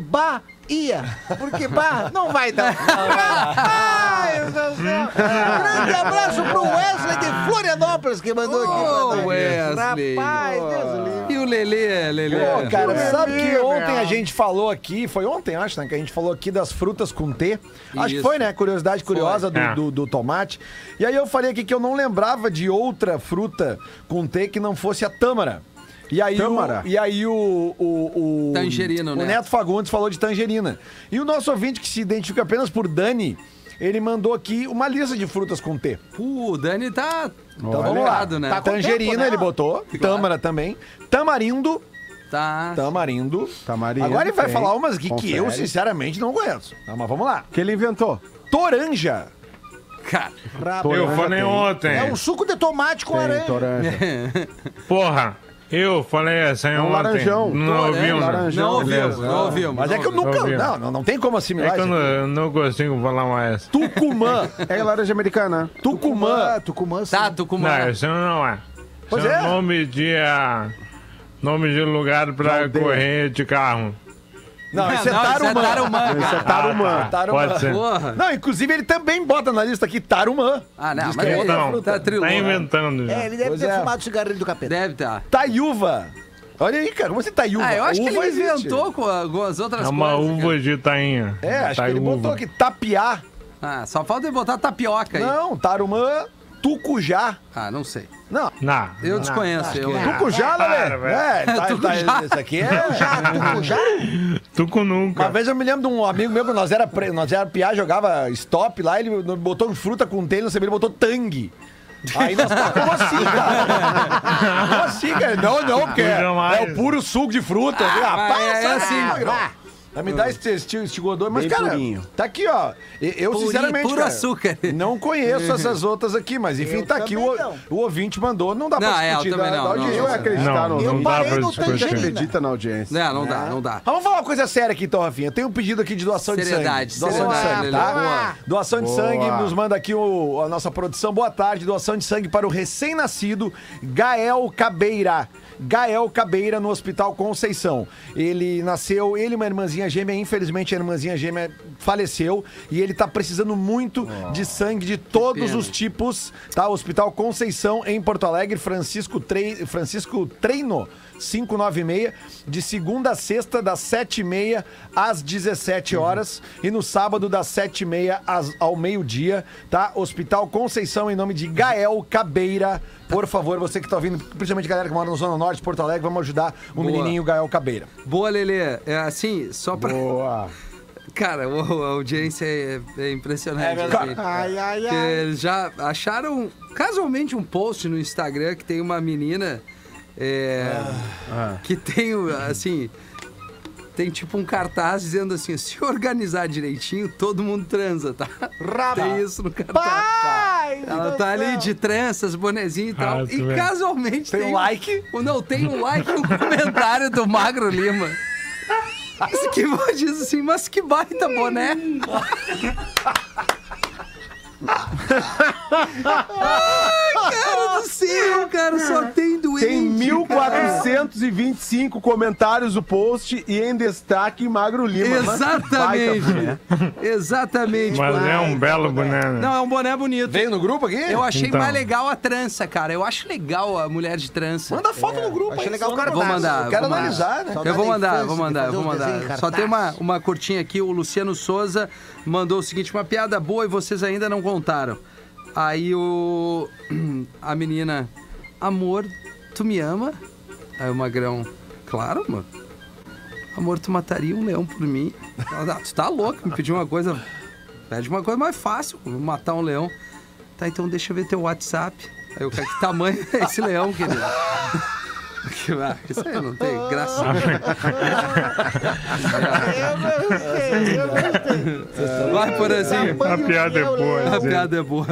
Bahia, porque Bá não vai dar. Ai, meu Deus do céu. Grande abraço pro Wesley de Florianópolis que mandou aqui. pra Ô. Wesley. Rapaz, Deus livre. E o Lelê, Lelê? Pô, cara, Meu sabe que ontem meu. a gente falou aqui, foi ontem, acho, né? Que a gente falou aqui das frutas com T. Acho que Isso. foi, né? Curiosidade curiosa do, É. do, do tomate. E aí eu falei aqui que eu não lembrava de outra fruta com T que não fosse a tâmara. E aí, Tâmara? O, e aí o, o, o. Tangerino, o né? Neto Fagundes falou de tangerina. E o nosso ouvinte, que se identifica apenas por Dani, ele mandou aqui uma lista de frutas com T. Pô, o Dani tá. Então vamos lá. ligado, né? Tá tangerina, tempo, né? ele botou. Tâmara também. Tamarindo. Tá. Tamarindo. Tamarindo, Agora ele vai tem. falar umas aqui que eu, sinceramente, não conheço. Tá, mas vamos lá. que ele inventou? Toranja. Cara, Eu falei tem. ontem. É um suco de tomate com Tem, laranja. toranja. Porra, eu falei assim É um ontem. laranjão. Não ouviu, né? Laranjão. não ouvimos, beleza. não ouvimos. Mas é que eu não nunca. Não, não, não tem como assimilar É que eu não, não consigo falar mais. Tucumã. É laranja americana. Tucumã. Tucumã, sim. Tá, Tucumã. Não, isso não é. Pois Isso é. nome de. ah, nome de lugar pra correr de carro. Não, isso é Não, isso é Tarumã. Tarumã, Esse é cara. tarumã. Ah, tá. Tarumã. Pode ser. Porra. Não, inclusive ele também bota na lista aqui Tarumã. Ah, não, Diz mas que é outra Então, fruta. tá tá inventando já. É, ele deve Pois ter é. fumado o cigarrilho do capeta. Deve tá. Taiuva. Olha aí, cara, como assim Taiuva? Ah, eu acho que Uva ele existe. inventou com algumas outras É uma coisas. uva de tainha. É, acho Tá que ele uva. botou aqui tapiá. cara. Ah, só falta ele botar tapioca aí. Não, Tarumã. Tucujá. Ah, não sei. Não, Não. Eu desconheço. Eu... Tucujá, Para, Lelê. velho. É, tá, tá, Tucujá. isso aqui é... Já, Tu com nunca. Uma vez eu me lembro de um amigo meu que nós era, pre... nós era piá, jogava stop lá, ele botou fruta com telha, não sei, ele botou tangue. Aí nós tá, como assim, cara? Como assim, cara? Não, não, porque é, é o puro suco de fruta. Ah, mas passa, é assim. né? Vai me dar esse, esse, esse godô, mas, Bem cara, purinho. tá aqui, ó. Eu, Purinho, sinceramente, puro cara, açúcar. não conheço essas outras aqui, mas enfim, Eu tá aqui. O, não. o ouvinte mandou, não dá Não, pra é, eu discutir da, não, da não, audiência. Eu ia acreditar Não. Eu não dá pra discutir. Acredita na audiência. Não, não dá, não dá. Vamos falar uma coisa séria aqui então, Rafinha. Tem um pedido aqui de doação Seriedade, de sangue. Doação de seriedade, sangue, Lelê. tá? Boa. Doação de Boa. sangue, nos manda aqui o- a nossa produção. Boa tarde, doação de sangue para o recém-nascido Gael Cabeira. Gael Cabeira no Hospital Conceição. Ele nasceu, ele e uma irmãzinha gêmea, infelizmente a irmãzinha gêmea faleceu e ele tá precisando muito de sangue de todos os tipos, tá? Hospital Conceição em Porto Alegre, Francisco, Tre... Francisco Treino 596, de segunda a sexta, das 7h30 às 17 horas. E no sábado, das 7h30 às- ao meio-dia, tá? Hospital Conceição, em nome de Gael Cabeira. Por favor, você que tá ouvindo, principalmente galera que mora na Zona Norte de Porto Alegre, vamos ajudar o Boa. menininho Gael Cabeira. Boa, Lelê. É assim, só pra. Boa. Cara, o- a audiência é, é impressionante. É assim. Ai, ai, ai. eles já acharam casualmente um post no Instagram que tem uma menina é, que tem, o- assim, tem tipo um cartaz dizendo assim: se organizar direitinho, todo mundo transa, tá? Tem isso no cartaz. Pai Ela do tá ali de tranças, bonezinho e tal. Ah, e vê. casualmente Tem um like? o- Não, tem um like no comentário do Magro Lima. Esse que diz assim, mas que baita boné. Ai, cara do céu, cara, só tem doente. Tem 1425 comentários o post e em destaque Magro Lima. Mas Exatamente. boné. Exatamente. Mas boné. é um belo boné, né? Não, é um boné bonito. Veio no grupo aqui? Eu achei Então. mais legal a trança, cara. Eu acho legal a mulher de trança. Manda foto no grupo Achei aí, legal o eu cartaz. Vou mandar. Eu quero vou mandar. analisar, né? Eu vou da mandar, vou mandar, vou mandar. Só tem uma, uma curtinha aqui, o Luciano Souza mandou o seguinte, uma piada boa e vocês ainda não contaram. Aí o a menina, amor, tu me ama? Aí o Magrão, claro, mano. Amor, tu mataria um leão por mim? Ela, "Ah, tu tá louco, me pediu uma coisa, pede uma coisa mais fácil, matar um leão. Tá, então deixa eu ver teu WhatsApp. Aí o cara, que tamanho é esse leão, querido? Que- ah, Isso aí não tem graça. Eu gostei, eu gostei. Vai, Porazinho. A piada é boa. A piada é boa.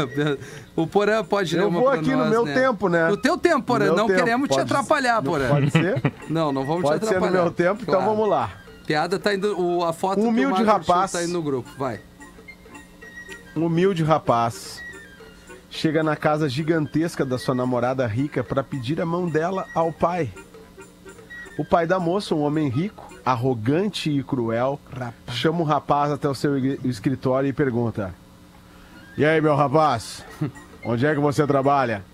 O Porã pode ler Eu uma vou pra aqui no nós, meu né? tempo, né? No teu tempo, Porã. No Não tempo, queremos te pode- atrapalhar, Porã. Pode ser? Não, não vamos Pode te ser no atrapalhar. meu tempo, então Claro. vamos lá. Piada tá indo. O, a foto Um humilde do Show rapaz. tá indo no grupo. Vai. Um humilde rapaz chega na casa gigantesca da sua namorada rica para pedir a mão dela ao pai. O pai da moça, um homem rico, arrogante e cruel, chama o rapaz até o seu escritório e pergunta: E aí, meu rapaz, onde é que você trabalha?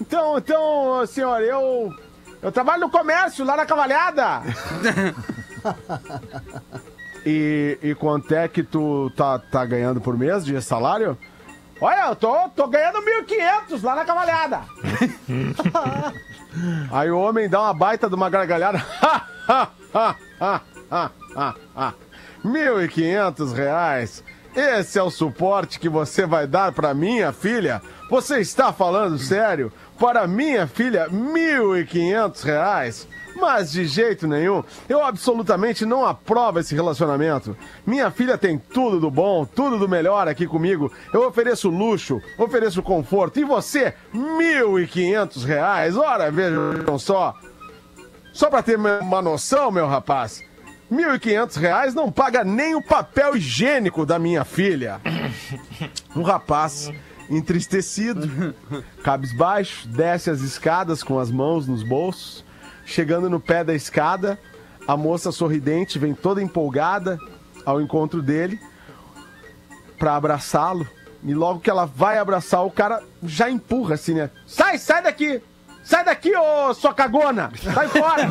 Então, então, senhor, eu eu trabalho no comércio lá na Cavalhada. E, e quanto é que tu tá, tá ganhando por mês de salário? Olha, eu tô, tô ganhando 1.500 lá na cavalhada. Aí o homem dá uma baita de uma gargalhada. 1.500 reais. Esse é o suporte que você vai dar para minha filha? Você está falando sério? Para minha filha, 1.500 reais? Mas de jeito nenhum, eu absolutamente não aprovo esse relacionamento. Minha filha tem tudo do bom, tudo do melhor aqui comigo. Eu ofereço luxo, ofereço conforto. E você, 1.500 reais? Ora, vejam só. Só para ter uma noção, meu rapaz, 1.500 reais não paga nem o papel higiênico da minha filha. Um rapaz entristecido, cabisbaixo, desce as escadas com as mãos nos bolsos. Chegando no pé da escada, a moça sorridente vem toda empolgada ao encontro dele para abraçá-lo. E logo que ela vai abraçar, o cara já empurra assim, né? Sai, sai daqui! Sai daqui, ô sua cagona! Sai fora!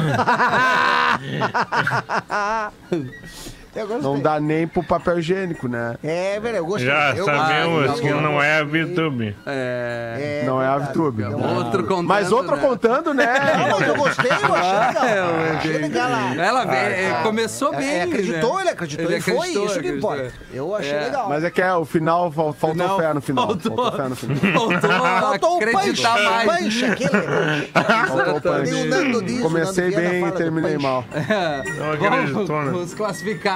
Eu gostei. Não dá nem pro papel higiênico, né? É, velho, eu gostei. Já eu sabemos Ah, que não é a VTube. É. não é a VTube. Outro contando. Mas outro né? contando, né? Não, mas eu gostei, eu achei É, legal. eu- Achei legal lá. Ela vê- é, começou bem. É, acreditou, né? ele acreditou, Ele ele foi, acreditou, isso que acreditou. importa. Eu achei É. legal. Mas é que é, o final fal- faltou Não, fé no final. faltou. Faltou fé no final. Faltou Faltou o punch, acreditar mais. punch, aquele. Faltou o punch. Tem o Nando diz, o Comecei Nando Viana bem fala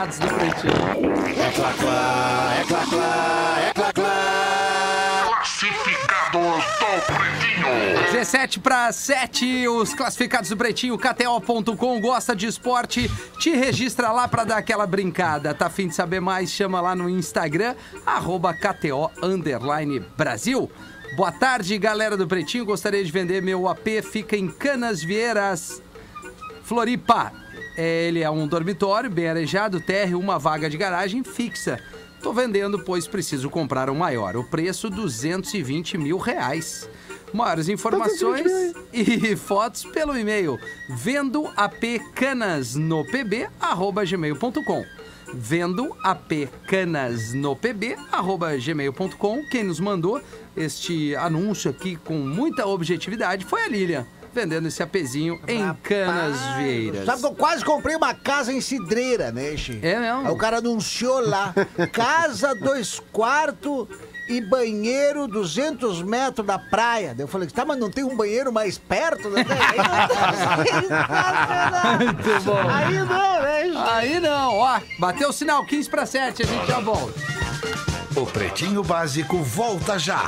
e do terminei punch. mal. Não Vamos acreditou, né? com os classificados do Pretinho. 17 para 7, os classificados do Pretinho, KTO.com, gosta de esporte, te registra lá para dar aquela brincada. Tá afim de saber mais? Chama lá no Instagram, arroba KTO underline Brasil. Boa tarde, galera do Pretinho. Gostaria de vender meu AP, fica em Canas Vieiras, Floripa. É, ele é um dormitório bem arejado, térreo, uma vaga de garagem fixa. Tô vendendo, pois preciso comprar um maior. O preço, 220 mil reais. Maiores informações e fotos pelo e-mail vendo apcanas no pb arroba gmail.com vendo apcanas no pb arroba gmail.com quem nos mandou este anúncio aqui com muita objetividade foi a Lilian vendendo esse apezinho em Canas Rapaz, Vieiras Sabe que eu quase comprei uma casa em Cidreira, né, Xi? É mesmo? Aí o cara anunciou lá, casa, dois quartos e banheiro 200 metros da praia. Daí eu falei, tá, mas não tem um banheiro mais perto? Aí não, Muito bom. Aí não, né, Xi? Aí não, ó. Bateu o sinal 15 para 7, a gente já volta. O Pretinho Básico volta já.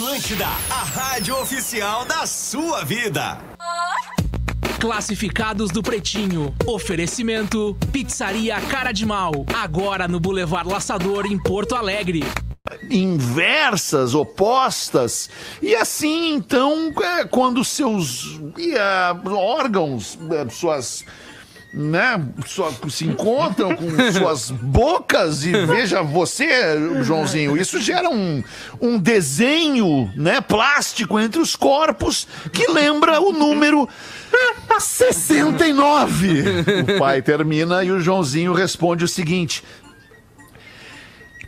Atlântida, a rádio oficial da sua vida. Classificados do Pretinho. Oferecimento: Pizzaria Cara de Mal. Agora no Boulevard Laçador, em Porto Alegre. inversas, opostas. E assim, então, é, quando seus é, órgãos, é, suas. Né, sua- se encontram com suas bocas e veja você, Joãozinho, isso gera um, um desenho né, plástico entre os corpos que lembra o número 69. O pai termina e o Joãozinho responde o seguinte: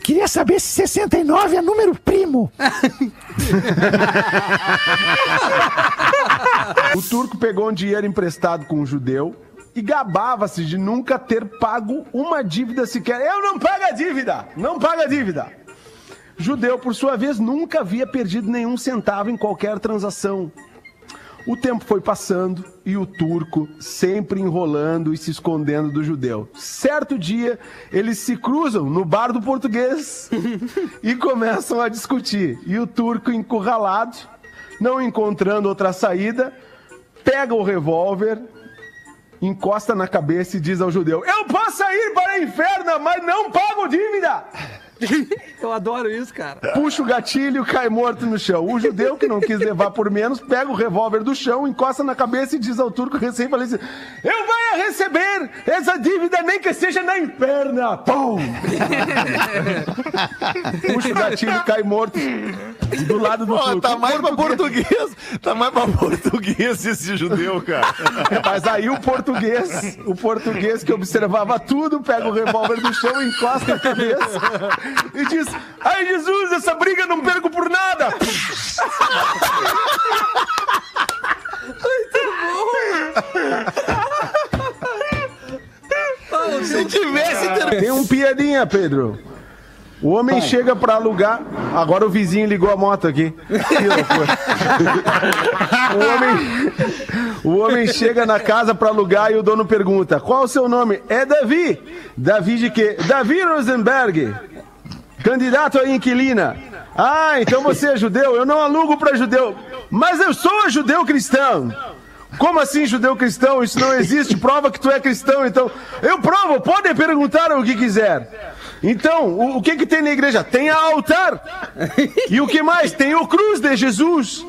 Queria saber se 69 é número primo. O turco pegou um dinheiro emprestado com um judeu e gabava-se de nunca ter pago uma dívida sequer. Eu não pago a dívida! Não pago a dívida! Judeu, por sua vez, nunca havia perdido nenhum centavo em qualquer transação. O tempo foi passando e o turco sempre enrolando e se escondendo do judeu. Certo dia, eles se cruzam no bar do português e começam a discutir. E o turco, encurralado, não encontrando outra saída, pega o revólver, encosta na cabeça e diz ao judeu: Eu posso ir para o inferno, mas não pago dívida! Eu adoro isso, cara. Puxa o gatilho, cai morto no chão. O judeu, que não quis levar por menos, pega o revólver do chão, encosta na cabeça e diz ao turco recém-falecido: Eu vou receber essa dívida, nem que seja na inferna! Pum! Puxa o gatilho, cai morto do lado do Pô, turco. tá mais pra português- português. Tá mais pra português esse judeu, cara. Mas aí o português, o português que observava tudo, pega o revólver do chão, encosta a cabeça e diz: Ai Jesus, essa briga não perco por nada! Se tivesse ter... Tem um piadinha, Pedro. O homem chega pra alugar. Agora o vizinho ligou a moto aqui. Que loucura. o, homem... o homem chega na casa pra alugar e o dono pergunta: Qual o seu nome? É Davi. Davi de quê? Davi Rosenberg. Candidato a inquilina. Ah, então você é judeu? Eu não alugo pra judeu. Mas eu sou judeu cristão. Como assim judeu cristão? Isso não existe. Prova que tu é cristão, então. Eu provo, podem perguntar o que quiser. Então, o, o que que tem na igreja? Tem a altar. E o que mais? Tem o cruz de Jesus.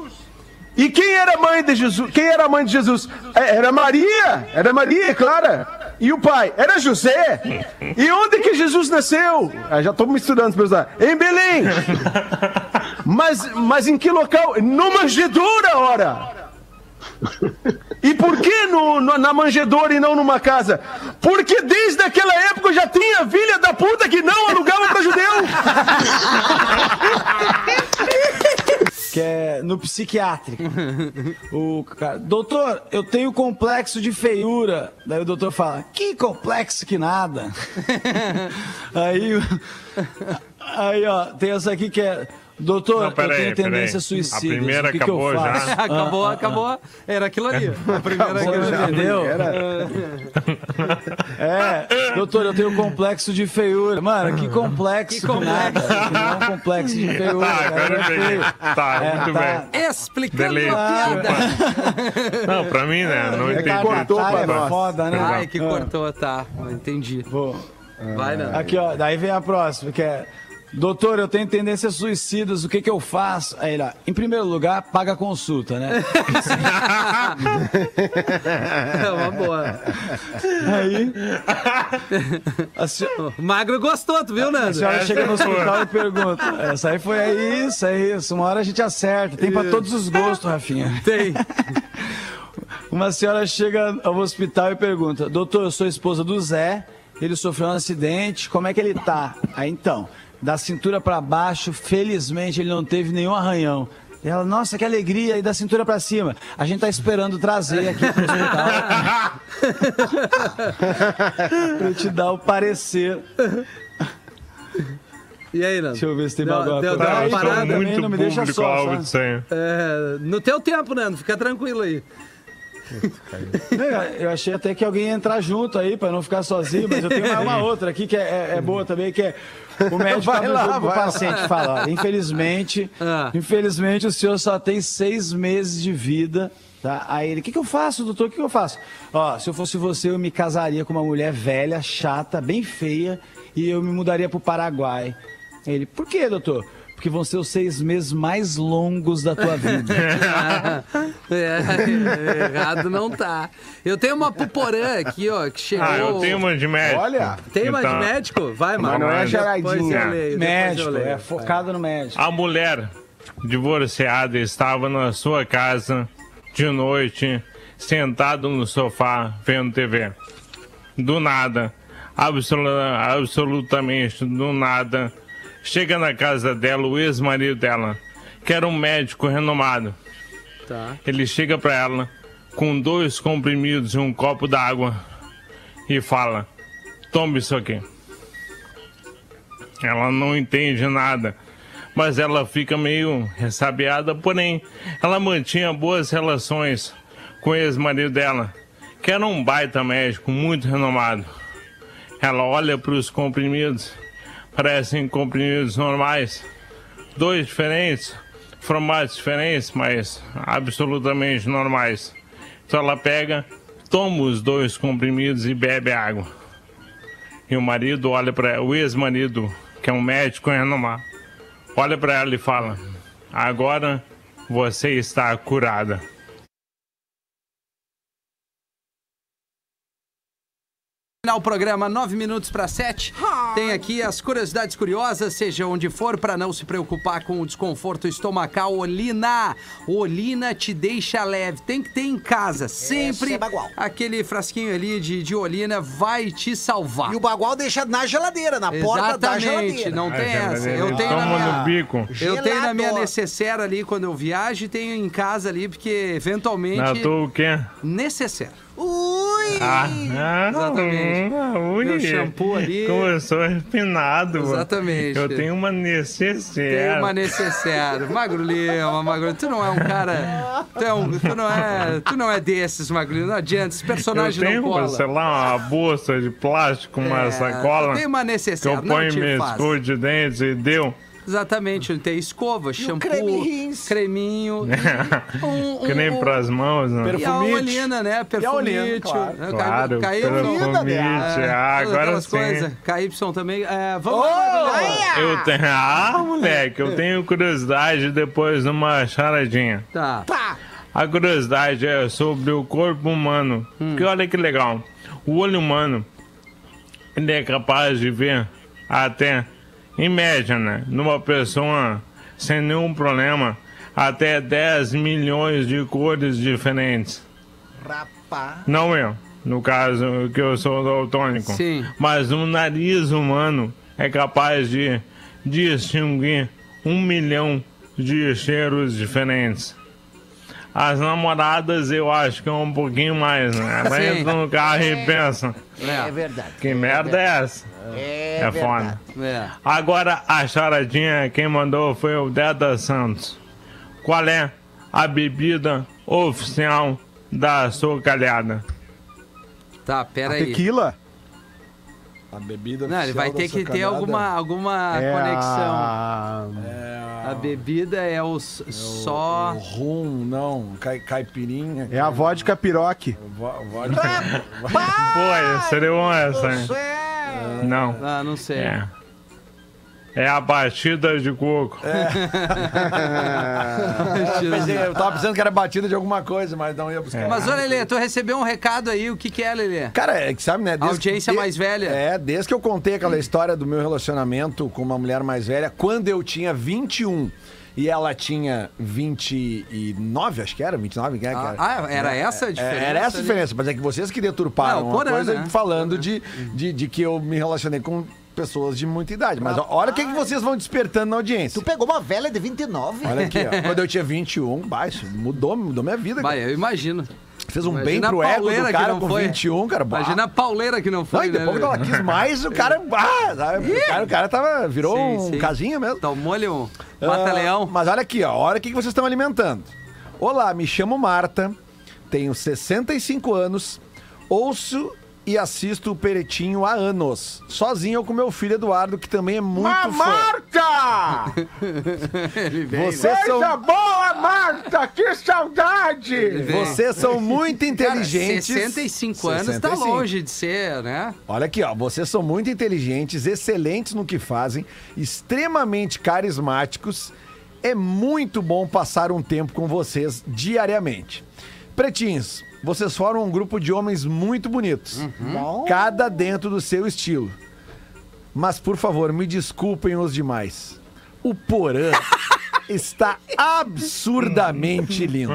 E quem era a mãe de Jesus? Quem era mãe de Jesus? É, Era Maria. Era Maria, é claro. E o pai? Era José. E onde que Jesus nasceu? Ah, já estou misturando, pessoal. Em Belém. Mas, mas em que local? No manjedoura, ora. E por que no, no- na manjedoura e não numa casa? Porque desde aquela época já tinha filha da puta que não alugava pra judeu. No psiquiátrico. O cara, doutor, eu tenho complexo de feiura. Daí o doutor fala, que complexo que nada. aí, aí, ó, tem essa aqui que é, doutor, Não, eu tenho tendência suicida. A primeira o que, que eu acabou já. faço? acabou, Ah, ah, acabou. Era aquilo ali. A primeira Acabou, aquilo ali. entendeu? É, doutor, eu tenho complexo de feiura. Mano, que complexo que, nada. Que não é um complexo de feiura. Tá, cara, agora eu é peguei. feio. Tá, É, muito tá. bem. Explicando a piada. Não, pra mim, né? Não É que entendi. cortou Tá, pra tá. nós. Foda, né? Ai, que Ah. cortou, tá. Entendi. Vou. Vai, Nando. Aqui, ó, daí vem a próxima, que é. Doutor, eu tenho tendências suicidas, o que que eu faço? Aí ele, ó, em primeiro lugar, paga a consulta, né? É uma boa. Aí. A se- O Magro gostou, tu viu, A Nando? senhora chega no hospital e pergunta. Essa aí foi é isso, é isso. Uma hora a gente acerta. Tem pra todos os gostos, Rafinha. Tem. Uma senhora chega ao hospital e pergunta: Doutor, eu sou esposa do Zé, ele sofreu um acidente, como é que ele tá? Aí então, da cintura pra baixo, felizmente ele não teve nenhum arranhão. E ela, nossa, que alegria, e da cintura pra cima. A gente tá esperando trazer aqui pro hospital. pra eu te dar o parecer. E aí, Nando? Deixa eu ver se tem Deu- bagulho. deu- deu uma parada muito não me deixa só. É, no teu tempo, Nando, fica tranquilo aí. Eu achei até que alguém ia entrar junto aí pra não ficar sozinho, mas eu tenho uma, uma outra aqui que é, é- é boa também, que é o médico Vai o lá, vai lá. paciente e fala, ó, infelizmente, Ah. infelizmente o senhor só tem seis meses de vida, tá? Aí ele, o que, que eu faço, doutor? O que, que eu faço? Ó, se eu fosse você, eu me casaria com uma mulher velha, chata, bem feia, e eu me mudaria pro Paraguai. Ele, por quê, doutor? Porque vão ser os seis meses mais longos da tua vida. É, errado não tá. Eu tenho uma puporã aqui, ó, que chegou. Ah, eu tenho uma de médico. Olha. Tem uma de Então, médico? Vai, mano. não é charadinha. leio, médico, é focado no médico. A mulher divorciada estava na sua casa de noite, sentado no sofá, vendo TV. Do nada, absolu- absolutamente do nada, chega na casa dela o ex-marido dela, que era um médico renomado. Tá. Ele chega pra ela com dois comprimidos e um copo d'água e fala: Tome isso aqui. Ela não entende nada, mas ela fica meio ressabiada, porém, ela mantinha boas relações com o ex-marido dela, que era um baita médico muito renomado. Ela olha para os comprimidos, parecem comprimidos normais, dois diferentes, formatos diferentes, mas absolutamente normais. Então ela pega, toma os dois comprimidos e bebe água. E o marido olha para o ex-marido, que é um médico renomado, olha para ela e fala: Agora você está curada. Final programa, 9 minutos para 7. Tem aqui as curiosidades curiosas, seja onde for, para não se preocupar com o desconforto estomacal. Olina! Olina te deixa leve. Tem que ter em casa. Sempre é bagual. aquele frasquinho ali de, de Olina vai te salvar. E o bagual deixa na geladeira, na porta da Exatamente, geladeira. não tem Ah, essa. Eu tenho na toma minha... bico. Eu tenho na minha Gelado. necessaire ali quando eu viajo e tenho em casa ali, porque eventualmente. Na tua o quê? Necessaire. Ui! Ah, ah, Exatamente. hum, ui. Meu shampoo ali. Como eu sou refinado. Exatamente. Eu tenho uma necessaire. Tem uma necessaire. Magro Lima, Magro tu não é um cara. Tu, é um, tu, não, é, tu não é desses, Magro Lima. Não adianta, esse Eu personagem tenho, não cola. sei lá, uma bolsa de plástico, uma É, sacola. Tem uma Que necessaire, eu não ponho minha escova de dentes e deu. Exatamente, tem escova, shampoo, creme rins. creminho, e um, um, Creme um- pras mãos, né? E a olina, né? Perfumite. olina, claro. né? Claro, Caiu, perfumite. é, Ah, agora sim. coisas. KY também. É, vamos lá, Magro Lima. Eu tenho. Ah, moleque, eu tenho curiosidade depois de uma charadinha. Tá. A curiosidade é sobre o corpo humano. Porque olha que legal. O olho humano, ele é capaz de ver até, em média, né? Numa pessoa sem nenhum problema, até 10 milhões de cores diferentes. Rapaz. Não eu, no caso que eu sou daltônico. Sim. Mas o nariz humano é capaz de distinguir um milhão de cheiros diferentes. As namoradas eu acho que é um pouquinho mais, né? Ela entra no carro e pensa, É verdade. que merda é essa? É, É foda. É. Agora a charadinha, quem mandou foi o Deda Santos. Qual é a bebida oficial da socalhada? Tá, pera A aí. tequila? A bebida Não, ele vai ter que ter alguma, alguma É conexão. a- A bebida é o s- só. O rum, não. Cai, caipirinha. É a vodka piroque. Vo- vodka. Pô, seria bom essa, hein? É... Não. Ah, não sei. É. É a batida de coco. Eu, pensei- eu tava pensando que era batida de alguma coisa, mas não ia buscar. Mas olha, Lelê, tu recebeu um recado aí, o que que é, Lelê? Cara, é que sabe, né? desde- Audiência de- mais velha. É, desde que eu contei aquela história do meu relacionamento com uma mulher mais velha, quando eu tinha 21 e ela tinha 29, acho que era, 29, que é, que Ah, ah, era essa a diferença Era essa a diferença, mas é que vocês que deturparam Não, uma coisa né? falando de, de, de que eu me relacionei com pessoas de muita idade. Mas olha o que, que vocês vão despertando na audiência. Tu pegou uma velha de 29? Olha aqui, ó. Quando eu tinha 21, baixo, mudou, mudou minha vida. Vai, cara. eu imagino. Fez um Imagina bem pro ego do cara não com foi. 21, cara. bah. Imagina a pauleira que não Não, foi, e depois né? que ela quis mais, o cara, ah, sabe? o cara, o cara tava, virou Sim, um sim. casinho mesmo. Tomou-lhe um Ah, mata-leão. Mas olha aqui, ó, olha o que que vocês estão alimentando. Olá, me chamo Marta, tenho 65 anos, ouço e assisto o Peretinho há anos. Sozinho ou com meu filho Eduardo, que também é muito Mas, fã. Marta! Ele Vocês Coisa são, boa, Marta! Que saudade! vocês são muito Cara, inteligentes. 65 anos tá 65. longe de ser, né? Olha aqui, ó. Vocês são muito inteligentes, excelentes no que fazem, extremamente carismáticos. É muito bom passar um tempo com vocês diariamente. Pretinhos, vocês formam um grupo de homens muito bonitos. Cada dentro do seu estilo. Mas, por favor, me desculpem os demais. O Porã está absurdamente lindo.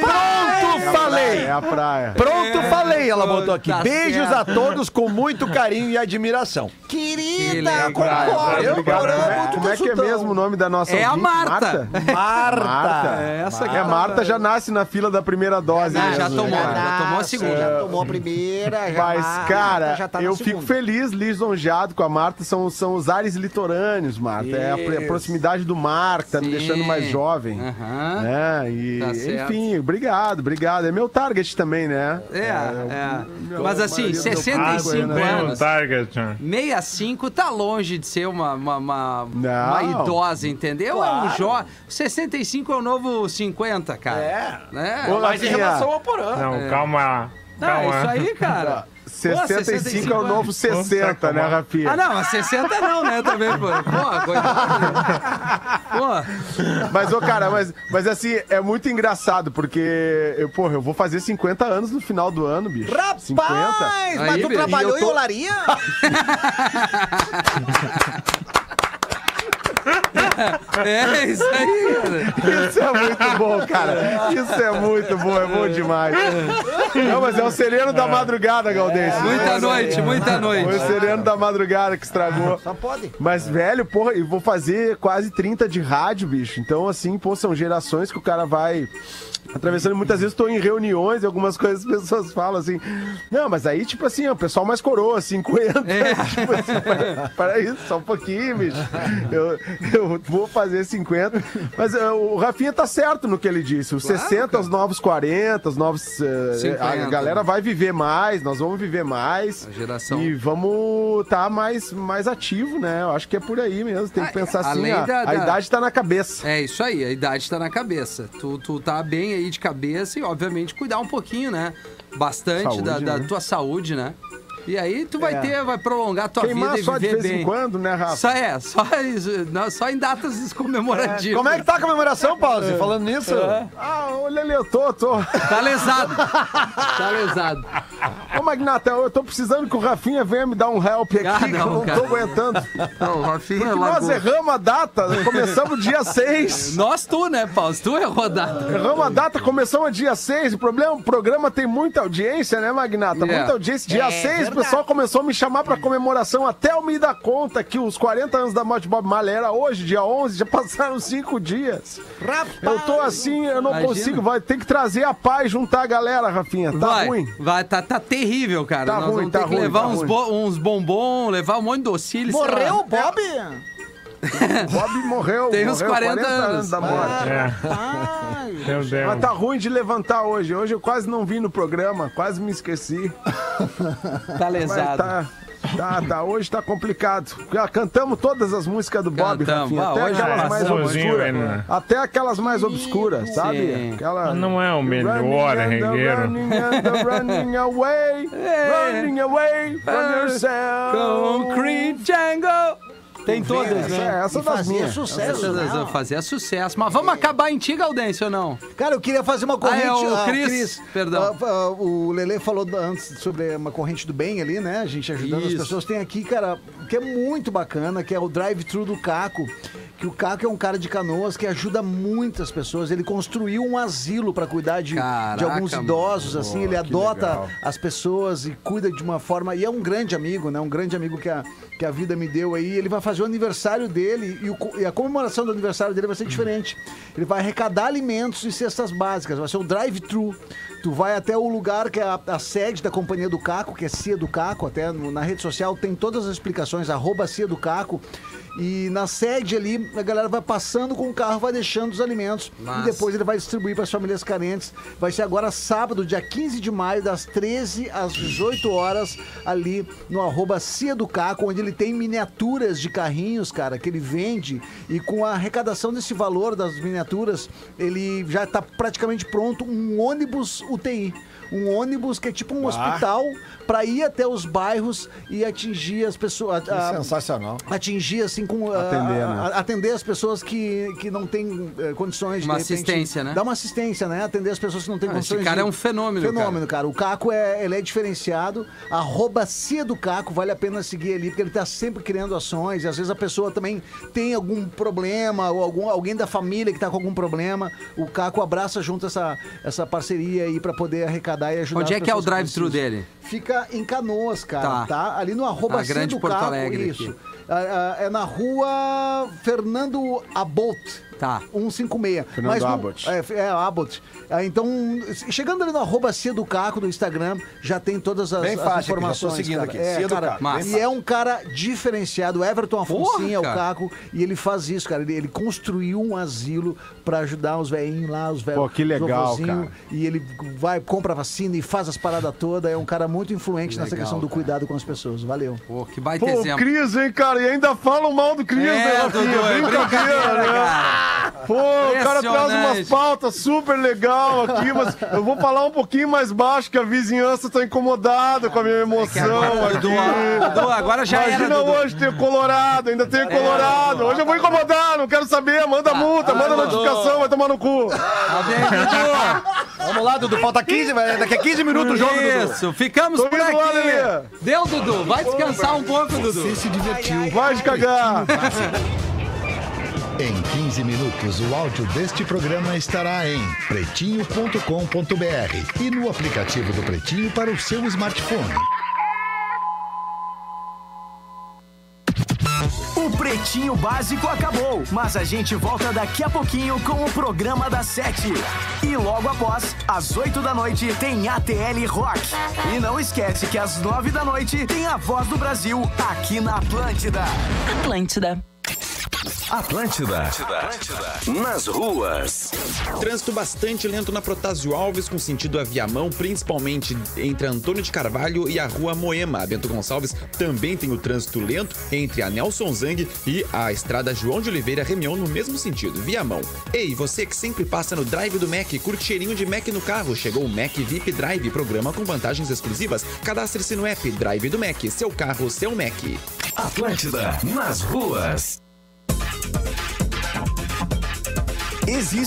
Pronto, falei! É a praia. Pronto, falei, ela botou aqui. Tá Beijos certo. a todos com muito carinho e admiração. Que Querida, concordo. Eu. Porã, Como é- é que é mesmo o nome da nossa É a ouvinte? Marta. Marta. Marta. É essa que É, tá- Marta já nasce na fila da primeira dose. Ah, mesmo, já né, tomou, cara? já tomou a segunda. Já tomou a primeira, já Mas, cara, já tá na eu fico feliz, lisonjeado com a Marta. São, são os ares litorâneos, Marta. É a, a proximidade do mar que tá me Sim. deixando mais jovem. Aham. É, e, Tá enfim, obrigado, obrigado. É meu target também, né? É, é. meu- Mas a assim, maioria do meu 65 público, Tem um anos. target. né? 65 tá longe de ser uma, uma, uma, Não. uma idosa, entendeu? É um jovem. 65 é o novo 50, cara. É. Né? Ô, Mas em relação ao Porã. Não, calma lá. Não, Calma. é isso aí, cara. 65 é o novo anos. 60, né, Rafinha? Ah, não, mas 60 não, né, também, pô. Pô, coitado. Pô, Mas, ô, cara, mas, mas assim, é muito engraçado, porque, eu, porra, eu vou fazer 50 anos no final do ano, bicho. Rapaz, 50. mas Aí, tu bicho. trabalhou eu tô- em olaria? é isso aí, cara. Isso é muito bom, cara. Isso é muito bom, é bom demais. Não, mas é o sereno da madrugada, Galdense. Muita noite, muita noite. Foi o sereno da madrugada que estragou. Só pode. Mas, velho, porra, e vou fazer quase 30 de rádio, bicho. Então, assim, pô, são gerações que o cara vai atravessando. Muitas vezes estou em reuniões e algumas coisas as pessoas falam assim. Não, mas aí, tipo assim, ó, o pessoal mais coroa, 50. Tipo assim, para, para isso, só um pouquinho, bicho. Eu, eu vou fazer 50. Mas eh, o Rafinha tá certo no que ele disse. Os Claro, 60, cara. os novos 40, os novos. 50. a galera vai viver mais, nós vamos viver mais. A geração. E vamos estar mais, mais ativo, né? Eu acho que é por aí mesmo. Tem que Ah, pensar assim, além a, da- a da- idade tá na cabeça. É isso aí, a idade tá na cabeça. Tu, tu tá bem aí de cabeça e, obviamente, cuidar um pouquinho, né? Bastante da, Saúde, da né? tua saúde, né? E aí tu vai É. ter, vai prolongar a tua Queimar vida e só de viver vez bem. em quando, né, Rafa? Só é, só, não, só em datas comemorativas. Como é que tá a comemoração? Você Falando nisso? Ah, olha ali, eu tô, tô. Tá lesado. tá lesado. Magnata, eu tô precisando que o Rafinha venha me dar um help aqui, Ah, que eu não, não cara. tô aguentando. Não, o Rafinha Porque nós erramos a data, né? começamos dia 6. Nós tu, né, Paulo? Tu é rodado. Erramos a data, começamos dia 6. O problema, o programa tem muita audiência, né, Magnata? É. Muita audiência. Dia 6, o pessoal começou a me chamar pra comemoração. Até eu me dar conta que os 40 anos da morte de Bob Marley era hoje, dia 11, já passaram 5 dias. Eu tô assim, eu não Imagina. consigo. Vai ter que trazer a paz, juntar a galera, Rafinha. Tá vai, ruim. vai, tá, tá terrível, cara. Tá Nós ruim, vamos ter tá que ruim, levar tá uns, ruim. bo- uns bombom, levar um monte de sei lá. Morreu o Bob? Bob morreu. Tem uns morreu, 40 anos. da morte. É, Ai, meu Deus. Mas tá ruim de levantar hoje. Hoje eu quase não vim no programa, quase me esqueci. Tá Mas lesado. tá, tá, tá, hoje tá complicado. Já cantamos todas as músicas do Bob, Cantamos. Rafinha. Ah, Até hoje aquelas é mais obscuras. ainda. Até aquelas mais obscuras, sabe? Aquela... Não é o melhor regueiro. Running running away, É. running away from yourself. Concrete Jungle. Tem todas, Essa, né? essa e das fazia minhas. sucesso, Essas né? fazia sucesso. Mas vamos acabar em ti, Gaudêncio, ou não? Cara, eu queria fazer uma corrente. Ah, é o ah, Cris, perdão. ah, ah, o Lele falou antes sobre uma corrente do bem ali, né? A gente ajudando Isso. as pessoas. Tem aqui, cara, que é muito bacana, que é o drive-thru do Caco. Que o Caco é um cara de canoas que ajuda muitas pessoas. Ele construiu um asilo para cuidar de, Caraca, de alguns idosos, assim. ele adota as pessoas e cuida de uma forma. E é um grande amigo, né? Um grande amigo que a, que a vida me deu aí. Ele vai fazer o aniversário dele e, o e a comemoração do aniversário dele vai ser diferente. Ele vai arrecadar alimentos e cestas básicas. Vai ser o drive-thru. Tu vai até o lugar que é a, a sede da companhia do Caco, que é Cia do Caco, até no- na rede social tem todas as explicações, arroba Cia do Caco. E na sede ali, a galera vai passando com o carro, vai deixando os alimentos Massa. e depois ele vai distribuir para as famílias carentes. Vai ser agora sábado, dia 15 de maio, das 13 às 18 horas, ali no arroba Cia do Caco, onde ele tem miniaturas de carrinhos, cara, que ele vende. E com a arrecadação desse valor das miniaturas, ele já está praticamente pronto um ônibus UTI. Um ônibus que é tipo um hospital para ir até os bairros e atingir as pessoas. Que a- sensacional. atingir assim com ah, Atender, né? atender as pessoas que, que não têm eh, condições Uma de repente, assistência, né? dar uma assistência né atender as pessoas que não têm Ah, condições esse cara de- é um fenômeno, fenômeno cara. o Caco é ele é diferenciado arroba Cia do Caco vale a pena seguir ali porque ele tá sempre criando ações e às vezes a pessoa também tem algum problema ou algum alguém da família que tá com algum problema o Caco abraça junto essa essa parceria aí para poder arrecadar e ajudar Onde é que é o drive-thru dele? Fica em Canoas, cara, Tá. tá? Ali no arroba Cia grande do Porto Alegre isso. aqui. Ah, ah, é na rua Fernando Abbott. Tá. 156. Fernando Mas no- Abbott. É, é Abbott. Ah, então, chegando ali no arroba Cia do Caco do Instagram, já tem todas as, Bem as fácil aqui, informações. seguindo cara. aqui. É, cara, E é um cara diferenciado. O Everton Afonso é o. Caco. E ele faz isso, cara. Ele, ele construiu um asilo pra ajudar os velhinhos lá, os velhos. Pô, que legal, cara. E ele vai, compra vacina e faz as paradas todas. É um cara muito influente nessa questão do cuidado com as pessoas. Valeu. Pô, que baita Pô, o exemplo. Cris, hein, cara? E ainda falam mal do Cris, né, É, Rafinha? É brincadeira, né? cara. Pô, o cara traz umas pautas super legal aqui, mas eu vou falar um pouquinho mais baixo, que a vizinhança tá incomodada com a minha emoção agora, aqui. Dudu, Dudu, agora já era, Imagina Dudu. hoje ter Colorado, ainda tem Colorado. Hoje eu vou incomodar, não quero saber, manda multa, manda ah, Dudu. notificação, vai tomar no cu. Vamos lá, Dudu. Falta 15, vai- daqui a 15 minutos o jogo, Dudu. Isso, ficamos Tô por lá, aqui. Lelê. Deu, Dudu. Vai descansar um pouco, Dudu. se divertiu. Vai de cagar. Em 15 minutos, o áudio deste programa estará em pretinho.com.br e no aplicativo do Pretinho para o seu smartphone. O Pretinho Básico acabou, mas a gente volta daqui a pouquinho com o programa das sete. E logo após, às oito da noite, tem ATL Rock. E não esquece que às nove da noite tem a Voz do Brasil aqui na Atlântida. Atlântida. Atlântida. Nas ruas. Trânsito bastante lento na Protásio Alves, com sentido a Viamão, principalmente entre Antônio de Carvalho e a Rua Moema. A Bento Gonçalves também tem o trânsito lento entre a Nelson Zang e a Estrada João de Oliveira Remião no mesmo sentido, Viamão. Ei, você que sempre passa no Drive do Mac, curte cheirinho de Mac no carro, chegou o Mac VIP Drive, programa com vantagens exclusivas. Cadastre-se no app Drive do Mac, seu carro, seu Mac. Atlântida. Nas ruas. Existe